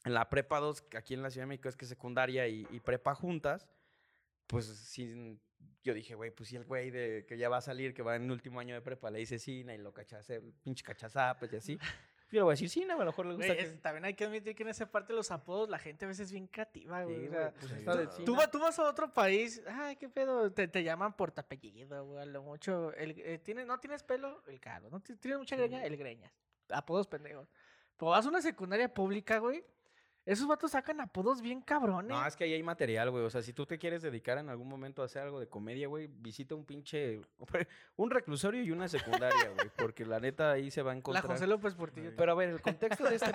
en la prepa 2, que aquí en la Ciudad de México es que secundaria y, y prepa juntas, pues sí, yo dije, güey, pues sí, el güey de que ya va a salir, que va en el último año de prepa, le dice Cina y lo cachace, el pinche cachazapes y así. Yo le voy a decir Cina, güey, a lo mejor le gusta. Güey, que- es- también hay que admitir que en esa parte de los apodos la gente a veces es bien creativa, güey. Sí, güey, pues de tú, vas- tú vas a otro país, ay, qué pedo, te, te llaman por tu apellido, güey, a lo mucho. El, eh, ¿tienes, ¿No tienes pelo? El caro. ¿No ti- tienes mucha greña? El greñas. Apodos pendejos. Pero vas a una secundaria pública, güey. Esos vatos sacan apodos bien cabrones. No, es que ahí hay material, güey. O sea, si tú te quieres dedicar en algún momento a hacer algo de comedia, güey, visita un pinche. *laughs* Un reclusorio y una secundaria, güey. Porque la neta ahí se va a la encontrar. José López Portillo. Pero a ver, el contexto de este.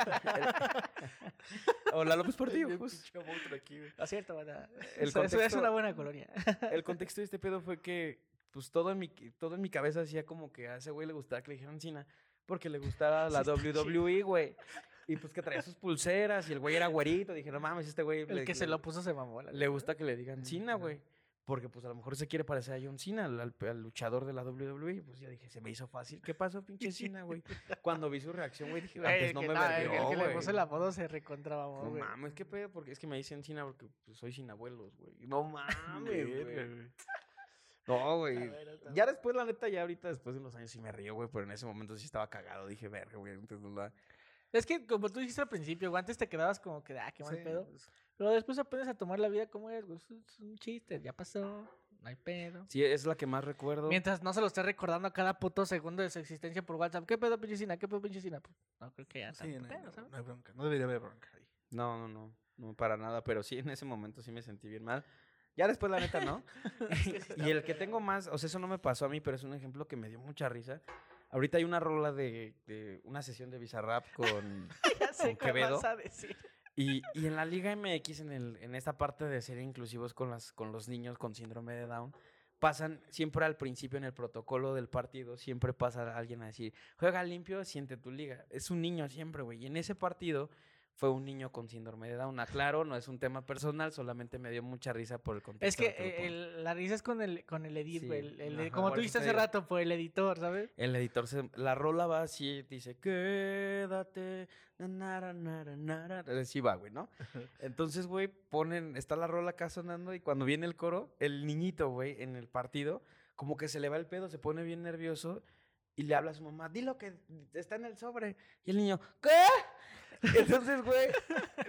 O la López Portillo, justo. Lo cierto, ¿verdad? El Eso- eso es contexto- una buena colonia. *laughs* El contexto de este pedo fue que, pues todo en mi, todo en mi cabeza hacía como que a ese güey le gustaba que le dijeran Cina, porque le gustaba la Sí, WWE, güey. Y pues que traía sus pulseras y el güey era güerito. Dije, no mames, este güey. El le- que se lo puso se mamó. la Le gusta que le digan Cina, güey. Porque pues a lo mejor se quiere parecer a John Cena, al, al- al luchador de la WWE. Pues yo dije, se me hizo fácil. ¿Qué pasó, pinche Cina, güey? Cuando vi su reacción, güey, dije, antes el no que- me no, el- que le puso el apodo se recontrabamó, No güey. mames, qué pedo, porque es que me dicen Cina porque pues, soy sin abuelos, güey. No mames, güey. No, güey. Ya después, la neta, ya ahorita, después de unos años sí me río, güey, pero en ese momento sí estaba cagado. Dije, verga, güey, antes no la... Es que como tú dijiste al principio, güey, antes te quedabas como que, ah, qué mal Sí, pedo. pues, Pero después aprendes a tomar la vida como es, güey. Es un chiste, ya pasó, no hay pedo. Sí, es la que más recuerdo. Mientras no se lo esté recordando a cada puto segundo de su existencia por WhatsApp. ¿Qué pedo, pinche Cina? ¿Qué pedo, pinche Cina? Pues, no creo que ya Sí, tanto no, pedo, ¿sabes? no hay bronca. No debería haber bronca ahí. No, no, no, no, para nada, pero sí, en ese momento sí me sentí bien mal. Ya después, la neta, no. *laughs* y el que tengo más, o sea, eso no me pasó a mí, pero es un ejemplo que me dio mucha risa. Ahorita hay una rola de, de una sesión de Bizarrap con... *laughs* ya sé ¿Con qué Quevedo? vas a decir. Y, y en la Liga MX, en, el, en esta parte de ser inclusivos con, las, con los niños con síndrome de Down, pasan siempre al principio en el protocolo del partido, siempre pasa alguien a decir, juega limpio, siente tu liga. Es un niño siempre, güey. Y en ese partido fue un niño con síndrome de Down. Aclaro, no es un tema personal, solamente me dio mucha risa por el contexto. Es que el eh, la risa es con el, con el edit, Sí, güey. el- el- ajá, como tú dijiste te hace rato, por el editor, ¿sabes? El editor, se, la rola va así, dice, quédate, na, nara, nara, nara", Así va, güey, ¿no? *laughs* Entonces, güey, ponen, está la rola acá sonando y cuando viene el coro, el niñito, güey, en el partido, como que se le va el pedo, se pone bien nervioso y le habla a su mamá, dilo que está en el sobre. Y el niño, ¿qué? Entonces, güey,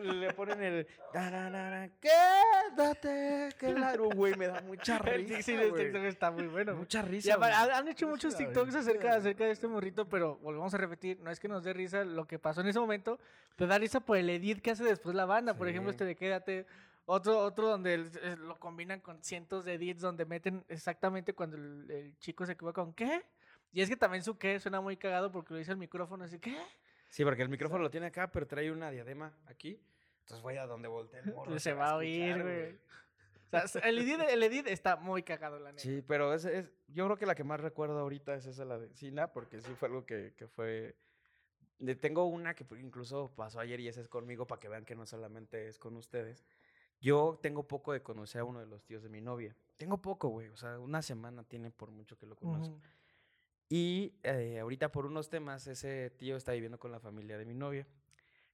le ponen el, "Tararara, quédate, claro, güey, me da mucha risa, sí, el. TikTok está muy bueno. Mucha risa, han, hecho muchos TikToks acerca, acerca de este morrito, pero volvemos a repetir, no es que nos dé risa lo que pasó en ese momento, pero da risa por el edit que hace después la banda. Por ejemplo, este de Quédate. Otro, otro donde lo combinan con cientos de edits donde meten exactamente cuando el, el chico se equivoca con ¿qué? Y es que también su ¿qué? suena muy cagado porque lo dice el micrófono así ¿qué? Sí, porque el micrófono lo tiene acá, pero trae una diadema aquí. Entonces voy a donde voltee el *laughs* morro. Se va a oír, güey. O sea, el edit, el edit está muy cagado, la neta. Sí, pero es, es, yo creo que la que más recuerdo ahorita es esa, la de Sina, porque sí fue algo que, que fue... de- tengo una que incluso pasó ayer y esa es conmigo para que vean que no solamente es con ustedes. Yo tengo poco de conocer a uno de los tíos de mi novia. Tengo poco, güey. O sea, una semana tiene por mucho que lo conozco. Y eh, ahorita por unos temas, ese tío está viviendo con la familia de mi novia.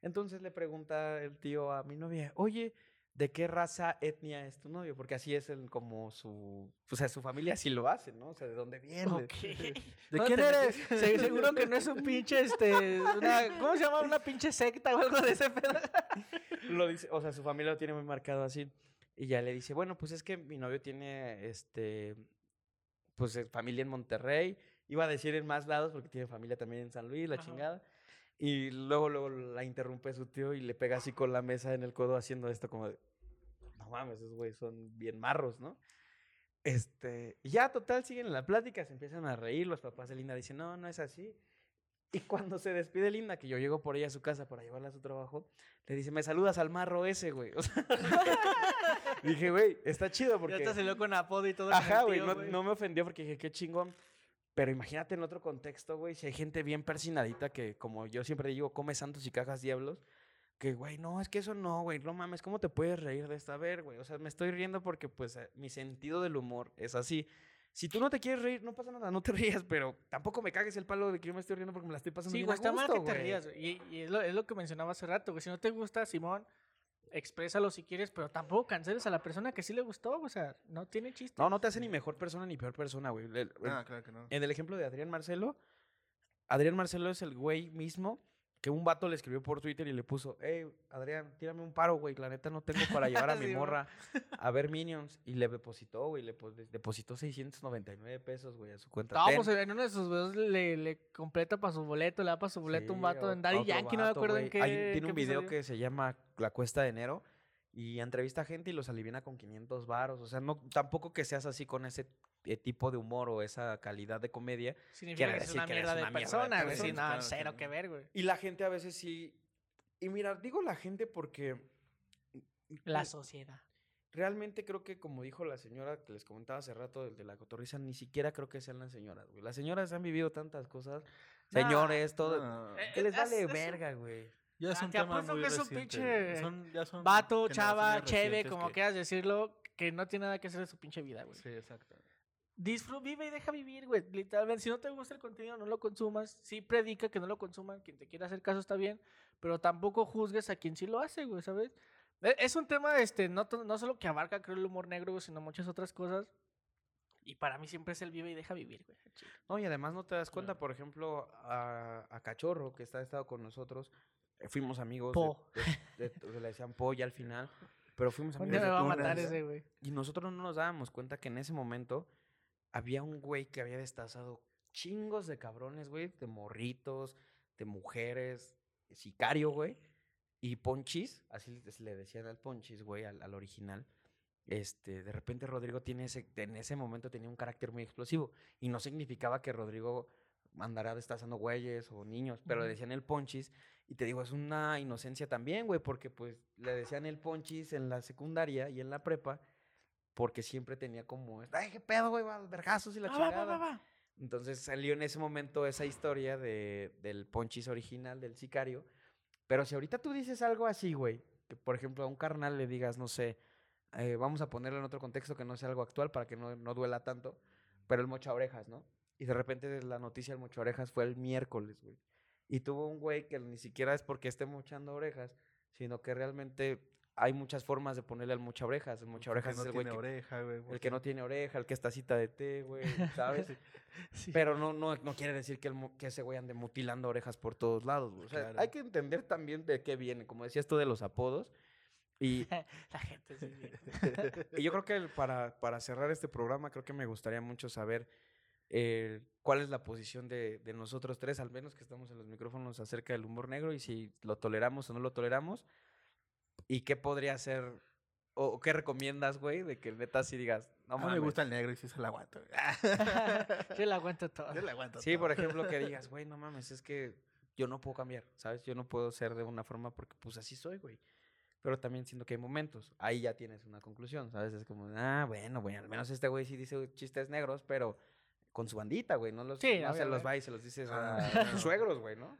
Entonces le pregunta el tío a mi novia, oye, ¿de qué raza, etnia es tu novio? Porque así es el, como su, o sea, su familia así lo hace, ¿no? O sea, ¿de dónde viene? Ok. *laughs* ¿De ¿Dónde quién eres? seguro que no es un pinche, este, una, ¿cómo se llama? Una pinche secta o algo de ese pedo. *laughs* Lo dice, o sea, su familia lo tiene muy marcado así. Y ya le dice, bueno, pues es que mi novio tiene, este, pues eh, familia en Monterrey. Iba a decir en más lados porque tiene familia también en San Luis, la Ajá. chingada. Y luego, luego la interrumpe su tío y le pega así con la mesa en el codo haciendo esto como de, no mames, esos güeyes son bien marros, ¿no? Este, ya total, siguen en la plática, se empiezan a reír, los papás de Linda dicen, no, no es así. Y cuando se despide Linda, que yo llego por ella a su casa para llevarla a su trabajo, le dice, me saludas al marro ese, güey. *laughs* O sea, dije, güey, está chido Ya porque... te salió con apodo y todo. Ajá, güey, no, no me ofendió porque dije, qué chingón. Pero imagínate en otro contexto, güey, si hay gente bien persinadita que, como yo siempre digo, come santos y cagas diablos, que, güey, no, es que eso no, güey, no mames, ¿cómo te puedes reír de esta? A ver, güey, o sea, me estoy riendo porque, pues, eh, mi sentido del humor es así. Si tú no te quieres reír, no pasa nada, no te *laughs* rías, pero tampoco me cagues el palo de que yo me estoy riendo porque me la estoy pasando Sí, bien güey, a está mal que gusto, te rías. güey, Y, y es, lo, es lo que mencionaba hace rato, güey. Si no te gusta, Simón, exprésalo si quieres, pero tampoco canceles a la persona que sí le gustó, o sea, no tiene chiste. No, no te hace ni mejor persona ni peor persona, güey. El- el- Ah, claro que no. En el ejemplo de Adrián Marcelo, Adrián Marcelo es el güey mismo que un vato le escribió por Twitter y le puso, hey, Adrián, tírame un paro, güey, la neta no tengo para llevar a *laughs* mi Sí, morra *laughs* a ver Minions. Y le depositó, güey, le pos- depositó 699 pesos, güey, a su cuenta. No, pues en uno de sus videos le, le completa para su boleto, le da para su boleto un vato en Daddy Yankee, no me acuerdo en qué. Hay tiene qué un video que se llama La Cuesta de Enero y entrevista a gente y los aliviana con 500 varos. O sea, no, tampoco que seas así con ese eh, tipo de humor o esa calidad de comedia. Significa quiere que es decir una que mierda de una mierda de persona, güey. Sí, no, claro que cero que ver, güey. Y la gente a veces sí. Y mira, digo la gente porque. La sociedad. Realmente creo que, como dijo la señora que les comentaba hace rato, el de la cotorriza, ni siquiera creo que sean las señoras, güey. Las señoras han vivido tantas cosas. Nah, Señores, todo. No, Eh, Que les es- vale es verga, güey. Ya es ah, un te tema apuesto muy que es un reciente. pinche Son- ya son Vato, chava, generaciones cheve, recientes como que- quieras decirlo, que no tiene nada que hacer de su pinche vida, güey. Sí, exacto. Disfruta, vive y deja vivir, güey. Literalmente, si no te gusta el contenido, no lo consumas. Sí predica que no lo consuman. Quien te quiera hacer caso está bien. Pero tampoco juzgues a quien sí lo hace, güey, ¿sabes? E- Es un tema, este, no, to- no solo que abarca, creo, el humor negro, güey, sino muchas otras cosas. Y para mí siempre es el vive y deja vivir, güey. al chile. No, y además no te das cuenta, Claro. por ejemplo, a, a Cachorro, que está ha estado con nosotros. Fuimos amigos. Po. De, de- de- le decían Po ya al final. Pero fuimos amigos. me de va a matar ese, güey. Y nosotros no nos dábamos cuenta que en ese momento había un güey que había destazado chingos de cabrones, güey, de morritos, de mujeres, sicario, güey, y ponchis, así le decían al ponchis, güey, al, al original. Este, de repente Rodrigo tiene ese, en ese momento tenía un carácter muy explosivo y no significaba que Rodrigo andara destazando güeyes o niños, pero le decían el ponchis y te digo, es una inocencia también, güey, porque pues le decían el ponchis en la secundaria y en la prepa porque siempre tenía como, ay, qué pedo, güey, va, vergazos y la Ah, va, va, chingada. va, va. Entonces salió en ese momento esa historia de, del ponchis original, del sicario, Pero si ahorita tú dices algo así, güey, que por ejemplo a un carnal le digas, no sé, eh, vamos a ponerlo en otro contexto que no sea algo actual para que no, no duela tanto, pero el mocha orejas, ¿no? Y de repente la noticia del mocha orejas fue el miércoles, güey. Y tuvo un güey que ni siquiera es porque esté mochando orejas, sino que realmente hay muchas formas de ponerle al mocha orejas. El mocha Porque orejas no es el güey tiene que, oreja, güey. el que no tiene oreja, el que está cita de té, güey, ¿sabes? *laughs* Sí. Pero no, no, no quiere decir que, el, que ese güey ande mutilando orejas por todos lados. güey. O sea, Claro. hay que entender también de qué viene, como decías tú de los apodos. Y, *laughs* La gente sí. *laughs* y yo creo que el- para, para cerrar este programa, creo que me gustaría mucho saber eh, cuál es la posición de, de nosotros tres, al menos que estamos en los micrófonos, acerca del humor negro y si lo toleramos o no lo toleramos. Y qué podría ser, o, qué recomiendas, güey, de que neta así digas, no a mí me gusta el negro y sí se lo aguanto. *laughs* Yo la aguanto todo. Yo le aguanto Sí, todo. por ejemplo, que digas, *laughs* güey, no mames, es que yo no puedo cambiar, ¿sabes? Yo no puedo ser de una forma porque pues así soy, güey. Pero también siento que hay momentos. Ahí ya tienes una conclusión, ¿sabes? Es como, ah, bueno, güey, al menos este güey sí dice chistes negros, pero con su bandita, güey. No, los, Sí, no se los va y se los dices Ah, a claro. *laughs* sus suegros, güey, ¿no?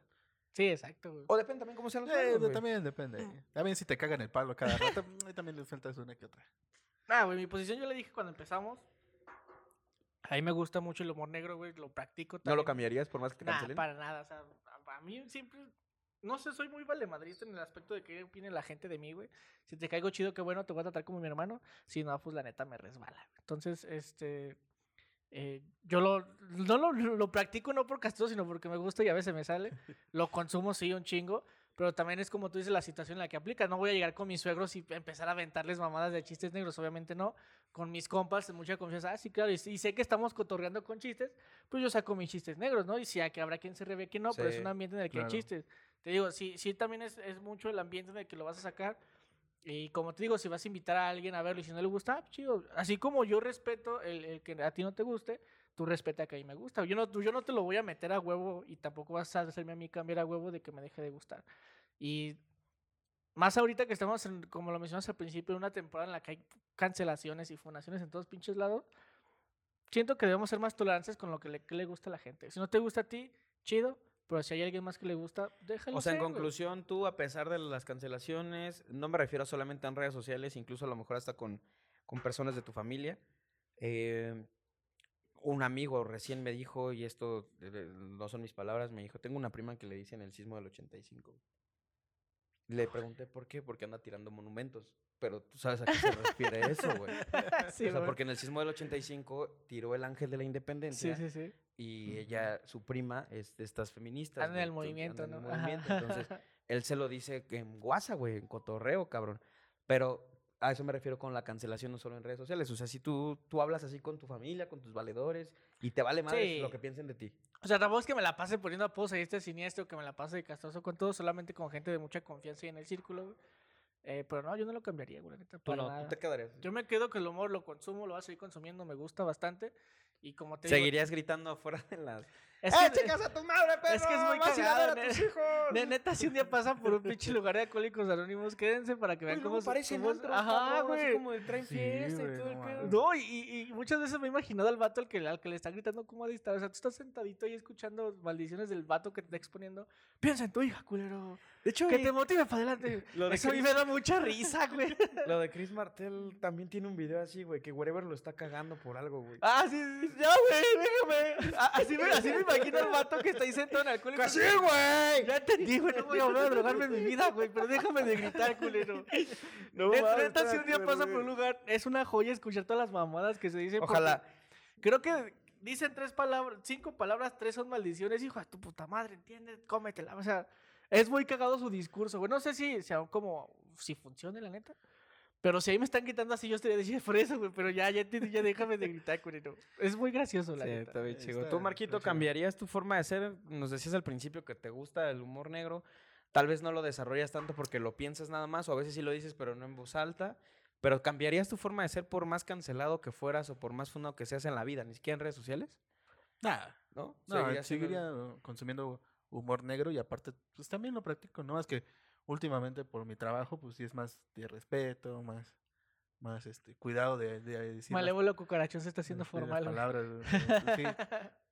Sí, exacto, güey. O depende también cómo sean los Eh, suegros, de- güey. también depende. También si te cagan el palo cada rato, ahí también le sueltas una que otra. Ah, güey, mi posición yo le dije cuando empezamos. A mí me gusta mucho el humor negro, güey, lo practico ¿No lo también. cambiarías por más que te Nah, cancelen? para nada, o sea, a, a mí siempre, no sé, soy muy valemadrista en el aspecto de que opine la gente de mí, güey. Si te caigo chido, qué bueno, te voy a tratar como mi hermano. Si no, pues la neta me resbala. güey. Entonces, este, eh, yo lo, no lo, lo practico no por castigo, sino porque me gusta y a veces me sale. *laughs* Lo consumo, sí, un chingo. Pero también es como tú dices la situación en la que aplica. No voy a llegar con mis suegros y empezar a aventarles mamadas de chistes negros, obviamente no. Con mis compas, mucha confianza. Ah, sí, claro. Y, y sé que estamos cotorreando con chistes, pues yo saco mis chistes negros, ¿no? Y si que habrá quien se reve, quien no, pero es Sí, un ambiente en el que claro. hay chistes. Te digo, sí, sí también es, es mucho el ambiente en el que lo vas a sacar. Y como te digo, si vas a invitar a alguien a verlo y si no le gusta, ah, chido. Así como yo respeto el, el que a ti no te guste, tú respeta que a mí me gusta. Yo no, yo no te lo voy a meter a huevo y tampoco vas a hacerme a mí cambiar a huevo de que me deje de gustar. Y más ahorita que estamos, en, como lo mencionas al principio, en una temporada en la que hay cancelaciones y funaciones en todos pinches lados, siento que debemos ser más tolerantes con lo que le, que le gusta a la gente. Si no te gusta a ti, chido, pero si hay alguien más que le gusta, déjalo O sea, en ser, güey. conclusión, tú, a pesar de las cancelaciones, no me refiero solamente en redes sociales, incluso a lo mejor hasta con, con personas de tu familia. eh, un amigo recién me dijo, y esto eh, no son mis palabras, me dijo, tengo una prima que le dicen el sismo del 85. Le pregunté por qué, porque anda tirando monumentos. Pero tú sabes a qué se refiere eso, güey. *laughs* Sí, o sea, güey. porque en el sismo del 85 tiró el ángel de la independencia Sí, sí, sí. Y ella, su prima, es de estas feministas. Anda en el movimiento, anda en ¿no? el movimiento, Entonces, *laughs* él se lo dice en guasa, güey, en cotorreo, cabrón. Pero a eso me refiero con la cancelación, no solo en redes sociales. O sea, si tú, tú hablas así con tu familia, con tus valedores, y te vale más Sí. lo que piensen de ti. O sea, tampoco es que me la pase poniendo apodos ahí este siniestro, que me la pase de castroso con todo, solamente con gente de mucha confianza y en el círculo, güey. Eh, pero no, yo no lo cambiaría, güey, Tú no, nada. tú te quedarías. Yo me quedo que el humor lo consumo, lo voy a seguir consumiendo, me gusta bastante. Y te Seguirías gritando afuera de las. Es ¡Eh, que, chicas a tu madre, perro! es que es muy ¡Vas a ir a ver cagado, a tus hijos! Ne- neta, si un día pasan por un pinche lugar de alcohólicos anónimos, quédense para que vean Uy, cómo parecen cómo- Ajá, güey. como de traen Sí, fiesta y todo el no pedo. No, y, muchas veces me he imaginado al vato al que, al que le está gritando cómo distar. O sea, tú estás sentadito ahí escuchando maldiciones del vato que te está exponiendo. Piensa en tu hija, culero. De hecho, Que te motive para adelante. Lo de Eso a mí me da mucha risa, güey. *laughs* Lo de Chris Martel también tiene un video así, güey, que whatever lo está cagando por algo, güey. Ah, sí, sí, sí. Ya, güey, déjame. Ah, Así me, así me imagino al vato que está ahí sentado en alcohol. ¡Que sí, güey! Ya entendí, güey. No voy a volver *laughs* a drogarme en mi vida, güey. Pero déjame de gritar, culero. No neta, si un día pasa por un lugar, es una joya escuchar todas las mamadas que se dicen. Ojalá. Creo que dicen tres palabras, cinco palabras, tres son maldiciones. Hijo de tu puta madre, ¿entiendes? Cómetela. O sea, es muy cagado su discurso, güey. No sé si, aún como, si funcione, la neta. Pero si ahí me están gritando así, yo estaría diciendo por eso, güey. Pero ya, ya ya déjame de gritar, güey. no. Es muy gracioso, la Sí, neta. está bien Está- chido. Tú, Marquito, está. ¿cambiarías tu forma de ser? Nos decías al principio que te gusta el humor negro. Tal vez no lo desarrollas tanto porque lo piensas nada más, o a veces sí lo dices, pero no en voz alta. Pero ¿cambiarías tu forma de ser por más cancelado que fueras o por más fundado que seas en la vida? Ni siquiera en redes sociales, Nah, ¿no? no, ¿Seguirías siendo- seguiría consumiendo humor negro y aparte, pues también lo practico, ¿no? Es que últimamente por mi trabajo, pues sí es más de respeto, más, más este, cuidado de, de decir las- Malévolo cucarachón se está haciendo de las formal. palabras, sí. *laughs*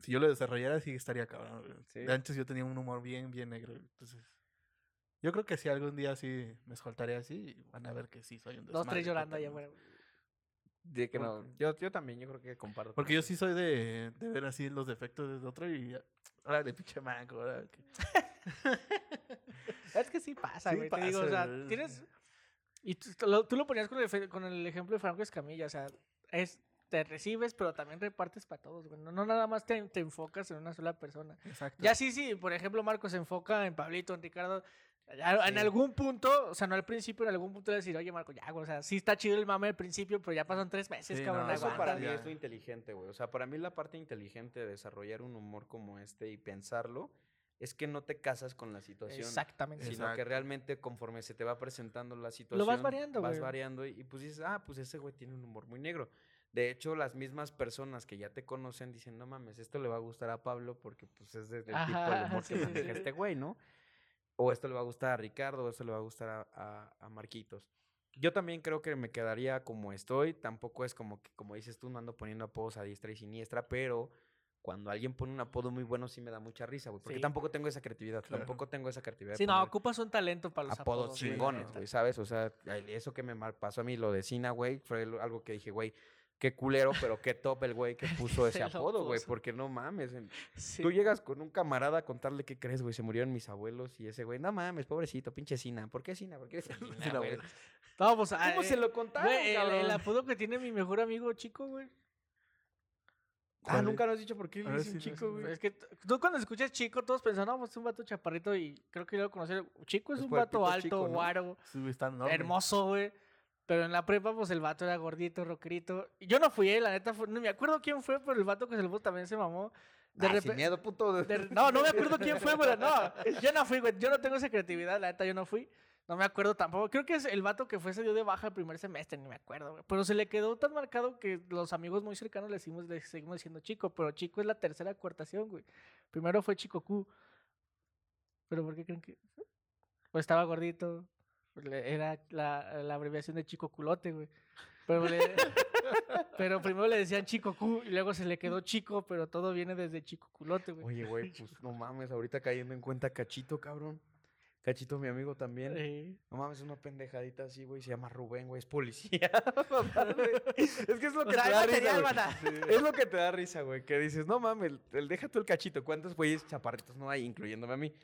Si yo lo desarrollara, sí estaría cabrón. Sí. Antes yo tenía un humor bien, bien negro. Entonces, Yo creo que si algún día sí me soltaré así, van a ver que sí soy un Dos, tres desmadre llorando allá afuera. güey. De que no. Yo, yo también, yo creo que comparto. Porque yo sí soy de, de ver así los defectos de otro y... Ahora de pinche manco, ahora que... *laughs* Es que sí pasa, Sí güey. te digo, o sea, tienes. Y tú, tú lo, ponías con el, con el ejemplo de Franco Escamilla, o sea, es. Te recibes, pero también repartes para todos, güey. No, no nada más te, te enfocas en una sola persona. Exacto. Ya sí, sí, por ejemplo, Marcos se enfoca en Pablito, en Ricardo. ya En Sí. algún punto, o sea, no al principio, en algún punto decir, oye, Marco, ya, güey, o sea, sí está chido el mame al principio, pero ya pasan tres meses, Sí, cabrón. no, Eso aguanta, para mí ya. es lo inteligente, güey. O sea, para mí la parte inteligente de desarrollar un humor como este y pensarlo es que no te casas con la situación. Exactamente. Sino que realmente conforme se te va presentando la situación. vas variando, Vas güey. variando y, y pues dices, ah, pues ese güey tiene un humor muy negro. De hecho, las mismas personas que ya te conocen dicen, no mames, esto le va a gustar a Pablo porque pues es de- del tipo de Ajá, humor sí, que sí, maneja sí. este güey, ¿no? O esto le va a gustar a Ricardo, o esto le va a gustar a, a- a Marquitos. Yo también creo que me quedaría como estoy. Tampoco es como que, como dices tú, no ando poniendo apodos a diestra y siniestra, pero cuando alguien pone un apodo muy bueno sí me da mucha risa, güey. Porque Sí. tampoco tengo esa creatividad, Claro. tampoco tengo esa creatividad. Sí, no, ocupas un talento para los apodos chingones, güey, ¿sabes? O sea, eso que me pasó a mí, lo de Sina, güey, fue algo que dije, güey, qué culero, pero qué top el güey que *laughs* puso ese apodo, güey, porque no mames. en- Sí. Tú llegas con un camarada a contarle qué crees, güey, se murieron mis abuelos y ese güey, no mames, pobrecito, pinche Sina, ¿por qué Sina? ¿Por qué Sina, *laughs* güey? No, pues, ¿Cómo eh, se lo contaron, güey, el, apodo que tiene mi mejor amigo chico, güey. Ah, ¿Cuál nunca nos has dicho por qué le dicen no chico, güey. Es que tú cuando escuchas chico, todos pensan, no, pues es un vato chaparrito y creo que yo lo conocí. Chico es, Es un vato alto, chico, ¿no? guaro, Sí, güey, está enorme. hermoso, güey. Pero en la prepa, pues el vato era gordito, rockerito. Y Yo no fui, eh, la neta, fue- no me acuerdo quién fue, pero el vato que se lo puso también se mamó. De Ah, sin repente. miedo, puto. no, no me acuerdo quién fue, güey. No, yo no fui, güey. Yo no tengo esa creatividad, la neta, yo no fui. No me acuerdo tampoco. Creo que es el vato que fue se dio de baja el primer semestre, ni me acuerdo, güey. Pero se le quedó tan marcado que los amigos muy cercanos le, decimos, le seguimos diciendo chico. Pero chico es la tercera cuartación, güey. Primero fue chico Q. ¿Pero por qué creen que.? Pues estaba gordito. Era la, la abreviación de chico culote, güey. Pero, le- *laughs* pero primero le decían chico Q y luego se le quedó chico, pero todo viene desde chico culote, güey. Oye, güey, *laughs* pues no mames, ahorita cayendo en cuenta Cachito, cabrón. Cachito, mi amigo también. No mames, es una pendejadita así, güey. Se llama Rubén, güey. Es policía. *laughs* Es que es lo que O sea, te da risa. Es lo que te da risa, güey. Que dices, no mames, el, el deja tú el cachito. ¿Cuántos güeyes chaparritos no hay, incluyéndome a mí?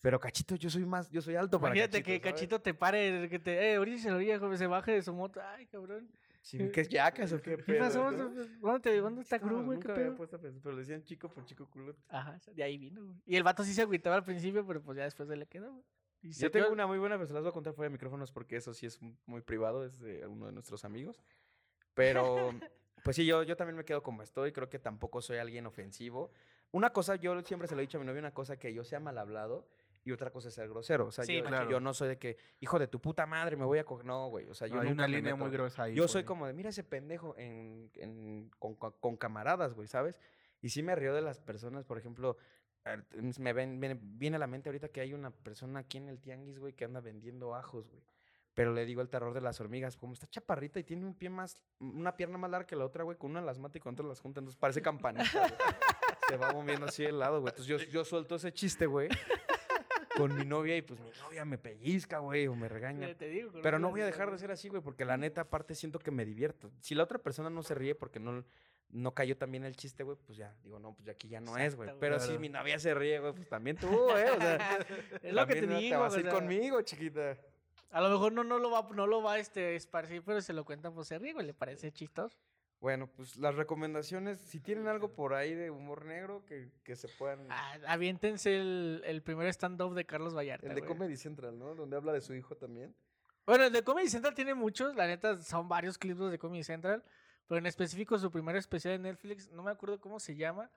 Pero cachito, yo soy más, yo soy alto para Imagínate cachito. que ¿sabes? Cachito te pare, que te, eh, orilla la orilla, joven, se baje de su moto. Ay, cabrón. Sí, ¿Qué es *laughs* yacas o qué ¿Qué pasó? ¿Dónde, te, dónde está Gru, güey? ¿Qué nunca me había pedo? puesto a pensar, pero le decían chico por chico culo. Ajá, de ahí vino, güey. Y el vato sí se agüitaba al principio, pero pues ya después se le quedó, güey. Yo tengo una muy buena, pero se las voy a contar fuera de micrófonos porque eso sí es muy privado, es de uno de nuestros amigos. Pero, *laughs* pues sí, yo, yo también me quedo como estoy, creo que tampoco soy alguien ofensivo. Una cosa, yo siempre se lo he dicho a mi novia, una cosa que yo sea mal hablado y otra cosa es ser grosero. O sea, Sí, yo, claro. yo no soy de que, hijo de tu puta madre, me voy a coger. No, güey, o sea, yo No, hay nunca una línea meto. muy gruesa ahí. Yo soy como de, mira ese pendejo en, en- con, con- camaradas, güey, ¿sabes? Y sí me río de las personas, por ejemplo, me ven, viene, viene a la mente ahorita que hay una persona aquí en el tianguis, güey, que anda vendiendo ajos, güey. Pero le digo el terror de las hormigas, como está chaparrita y tiene un pie más, una pierna más larga que la otra, güey, con una las mata y con otra las junta, entonces parece campanita, güey. Se va moviendo así el lado, güey. Entonces yo, yo suelto ese chiste, güey, con mi novia y pues mi novia me pellizca, güey, o me regaña. Eh, te digo, con Pero no voy a dejar de ser así, güey, porque la neta, aparte, siento que me divierto. Si la otra persona no se ríe porque no, no cayó también el chiste, güey, pues ya, digo, no, pues ya aquí ya no es, güey. Pero si claro. mi novia se ríe, güey, pues también tú. *laughs* O sea, *laughs* Es lo que te también digo, vas a ir conmigo, chiquita. A lo mejor no, no lo va, no lo va este, esparcir, pero se lo cuentan pues se ríe, güey, le parece chistoso. Bueno, pues las recomendaciones, si tienen algo por ahí de humor negro, que, que se puedan... Ah, aviéntense el, el primer stand-up de Carlos Vallarta. el de. Comedy Central, ¿no? Donde habla de su hijo también. Bueno, el de Comedy Central tiene muchos, la neta son varios clips de Comedy Central, pero en específico su primer especial en Netflix, no me acuerdo cómo se llama.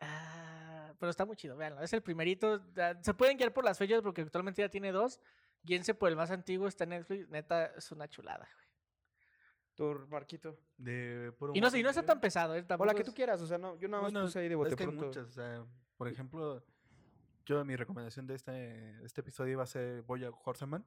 Ah, pero está muy chido, véanlo. Es el primerito. Se pueden guiar por las fechas porque actualmente ya tiene dos. Guíense por el más antiguo, está en Netflix. Neta, es una chulada, güey. Tu Marquito. De puro Y no, y no está negro. tan pesado, ¿eh? O la que tú quieras, o sea, no, yo nada más Bueno, puse ahí de bote es que hay pronto. muchas, o sea, por ejemplo, yo mi recomendación de este, de este episodio iba a ser Boya Horseman.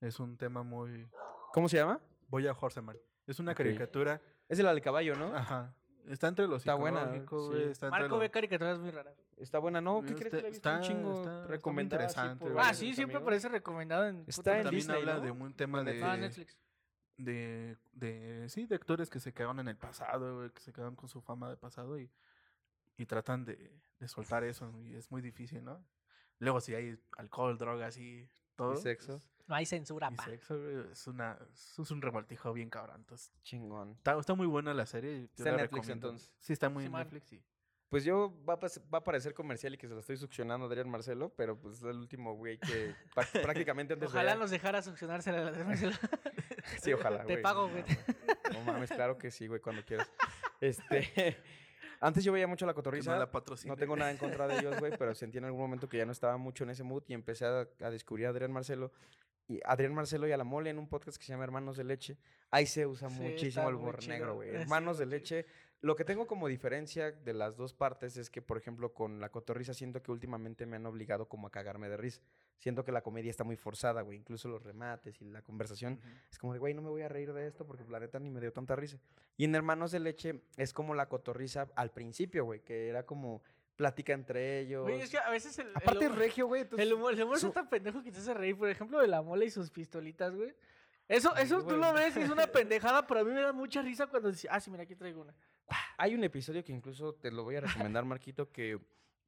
Es un tema muy... ¿Cómo se llama? Boya Horseman. Es una caricatura, Es el al caballo, ¿no? ajá, Está entre los Está buena, sí. está Marco lo- ve caricaturas muy raras. Está buena, ¿no? ¿Qué Está- crees que visto un está- chingo está- está muy interesante, por. Ah, sí, siempre amigos? aparece recomendado en. Está puta en También Disney, habla ¿no? de un tema de, Netflix. Ah, Netflix. de, de, sí, de actores que se quedaron en el pasado, güey, que se quedaron con su fama de pasado y, y tratan de, de soltar eso, y es muy difícil, ¿no? Luego si hay alcohol, drogas y todo. Y sexo. No hay censura, pa. sexo, es, una, es un revoltijo bien cabrón. Entonces, Chingón. está, está muy buena la serie. Está en Netflix, recomiendo. entonces. Sí, está muy en Simón. Netflix, sí. Pues yo va a, va a parecer comercial y que se lo estoy succionando a Adrián Marcelo, pero pues es el último güey que *laughs* prácticamente antes Ojalá veía- nos dejara succionársela. *laughs* Sí, ojalá, Te güey, pago, güey. No mames, claro que sí, güey, cuando quieras. Este, *laughs* antes yo veía mucho la Que no cotorriza. la. No tengo nada en contra de ellos, güey, pero sentí en algún momento que ya no estaba mucho en ese mood y empecé a, a descubrir a Adrián Marcelo. Y Adrián Marcelo y a la mole en un podcast que se llama Hermanos de Leche. Ahí se usa Sí, muchísimo el chido. negro, güey. *laughs* Hermanos de. Leche. Lo que tengo como diferencia de las dos partes es que, por ejemplo, con la cotorriza siento que últimamente me han obligado como a cagarme de risa. Siento que la comedia está muy forzada, güey. Incluso los remates y la conversación. Es como de, güey, no me voy a reír de esto porque la neta ni me dio tanta risa. Y en Hermanos de Leche es como la cotorriza al principio, güey, que era como plática entre ellos. Güey, es que a veces el. el Aparte es humor- regio, güey. entonces- El humor, el humor su- está tan pendejo que te hace reír. Por ejemplo, de la mole y sus pistolitas, güey. Eso, Ay, eso tú lo ves y es una pendejada, pero a mí me da mucha risa cuando dice, ah, sí, mira, aquí traigo una. Hay un episodio que incluso te lo voy a recomendar, Marquito, que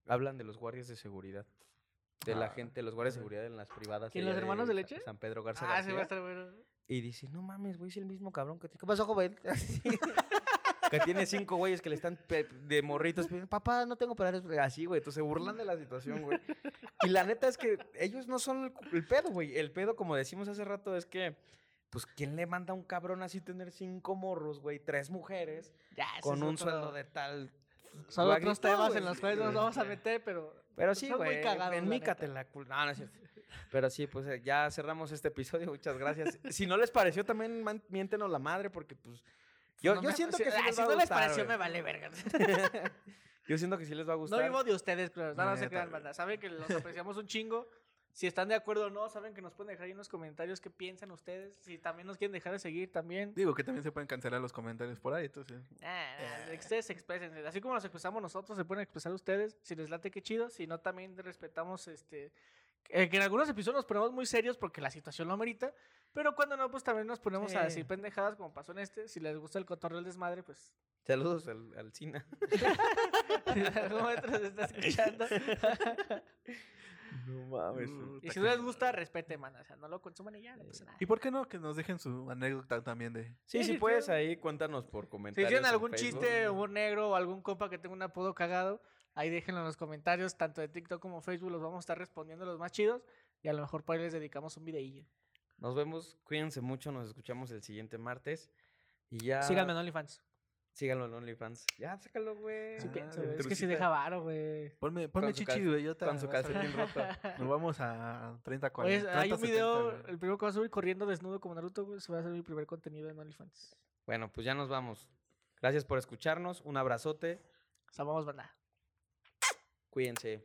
hablan de los guardias de seguridad. De la Ah, gente, los guardias de seguridad en las privadas. ¿Quién, allá los hermanos de leche? San Pedro Garza Ah, se va a García. estar bueno. Y dice, no mames, güey, es el mismo cabrón que... ¿Qué pasó, joven? *laughs* *laughs* Que tiene cinco güeyes que le están de morritos. Papá, no tengo para eso". Así, güey. Entonces se burlan de la situación, güey. Y la neta es que ellos no son el, pedo, güey. El pedo, como decimos hace rato, es que... Pues, ¿quién le manda a un cabrón así tener cinco morros, güey? Tres mujeres, Ya, con un otro- sueldo de tal... Son otros temas en los cuales no nos vamos a meter, pero. Pero sí, son muy güey. cagados, En la Mícate neta. la cul- No, no es cierto. Pero sí, pues eh, ya cerramos este episodio. Muchas gracias. Si no les pareció, también miéntenos la madre, porque pues. Yo, No yo me- siento si- que sí ah, les si va a no les gustar, pareció, güey. me vale verga. *laughs* Yo siento que sí les va a No gustar. vivo de ustedes, pero no, no se crean, banda. Saben que los apreciamos un chingo. Si están de acuerdo o no, saben que nos pueden dejar ahí en los comentarios qué piensan ustedes. Si también nos quieren dejar de seguir, también. Digo que también se pueden cancelar los comentarios por ahí, entonces. Ah, ah, ustedes. Así como nos expresamos nosotros, se pueden expresar ustedes. Si les late, qué chido. Si no, también respetamos este. Eh, que en algunos episodios nos ponemos muy serios porque la situación lo amerita. Pero cuando no, pues también nos ponemos a Sí. decir pendejadas como pasó en este. Si les gusta el cotorreo del desmadre, pues. Saludos al, al Cina. *laughs* si en nos está escuchando. No mames. y si no les gusta, respete, man. O sea, no lo consuman y ya, no pasa nada. ¿Y por qué no? Que nos dejen su anécdota también de. Sí, Sí, si sí, puedes ahí, cuéntanos por Si comentarios. tienen en algún Facebook. chiste, humor negro o algún compa que tenga un apodo cagado, ahí déjenlo en los comentarios, tanto de TikTok como Facebook, los vamos a estar respondiendo los más chidos. Y a lo mejor por ahí les dedicamos un videillo. Nos vemos, cuídense mucho, nos escuchamos el siguiente martes. Y ya. Síganme en OnlyFans. Síganlo en OnlyFans. Ya, sácalo, güey. Sí Ah, pienso, güey. Es que si deja varo, güey. Ponme, ponme chichi, güey. yo te- Con su calcetín roto. *laughs* Nos vamos a 30, Oye, 40. hay un 30, video, 70, güey. el primero que va a subir corriendo desnudo como Naruto, güey. Se va a hacer mi primer contenido en OnlyFans. Bueno, pues ya nos vamos. Gracias por escucharnos. Un abrazote. O sea, vamos, banda. Cuídense.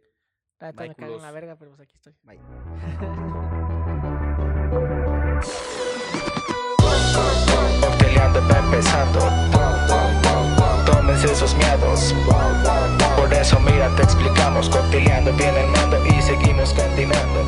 Bye, me cago en la verga, pero pues aquí estoy. Bye. Peleando va empezando. Tómense esos miedos. Por eso mira, te explicamos. Cocteleando viene el mando y seguimos continuando.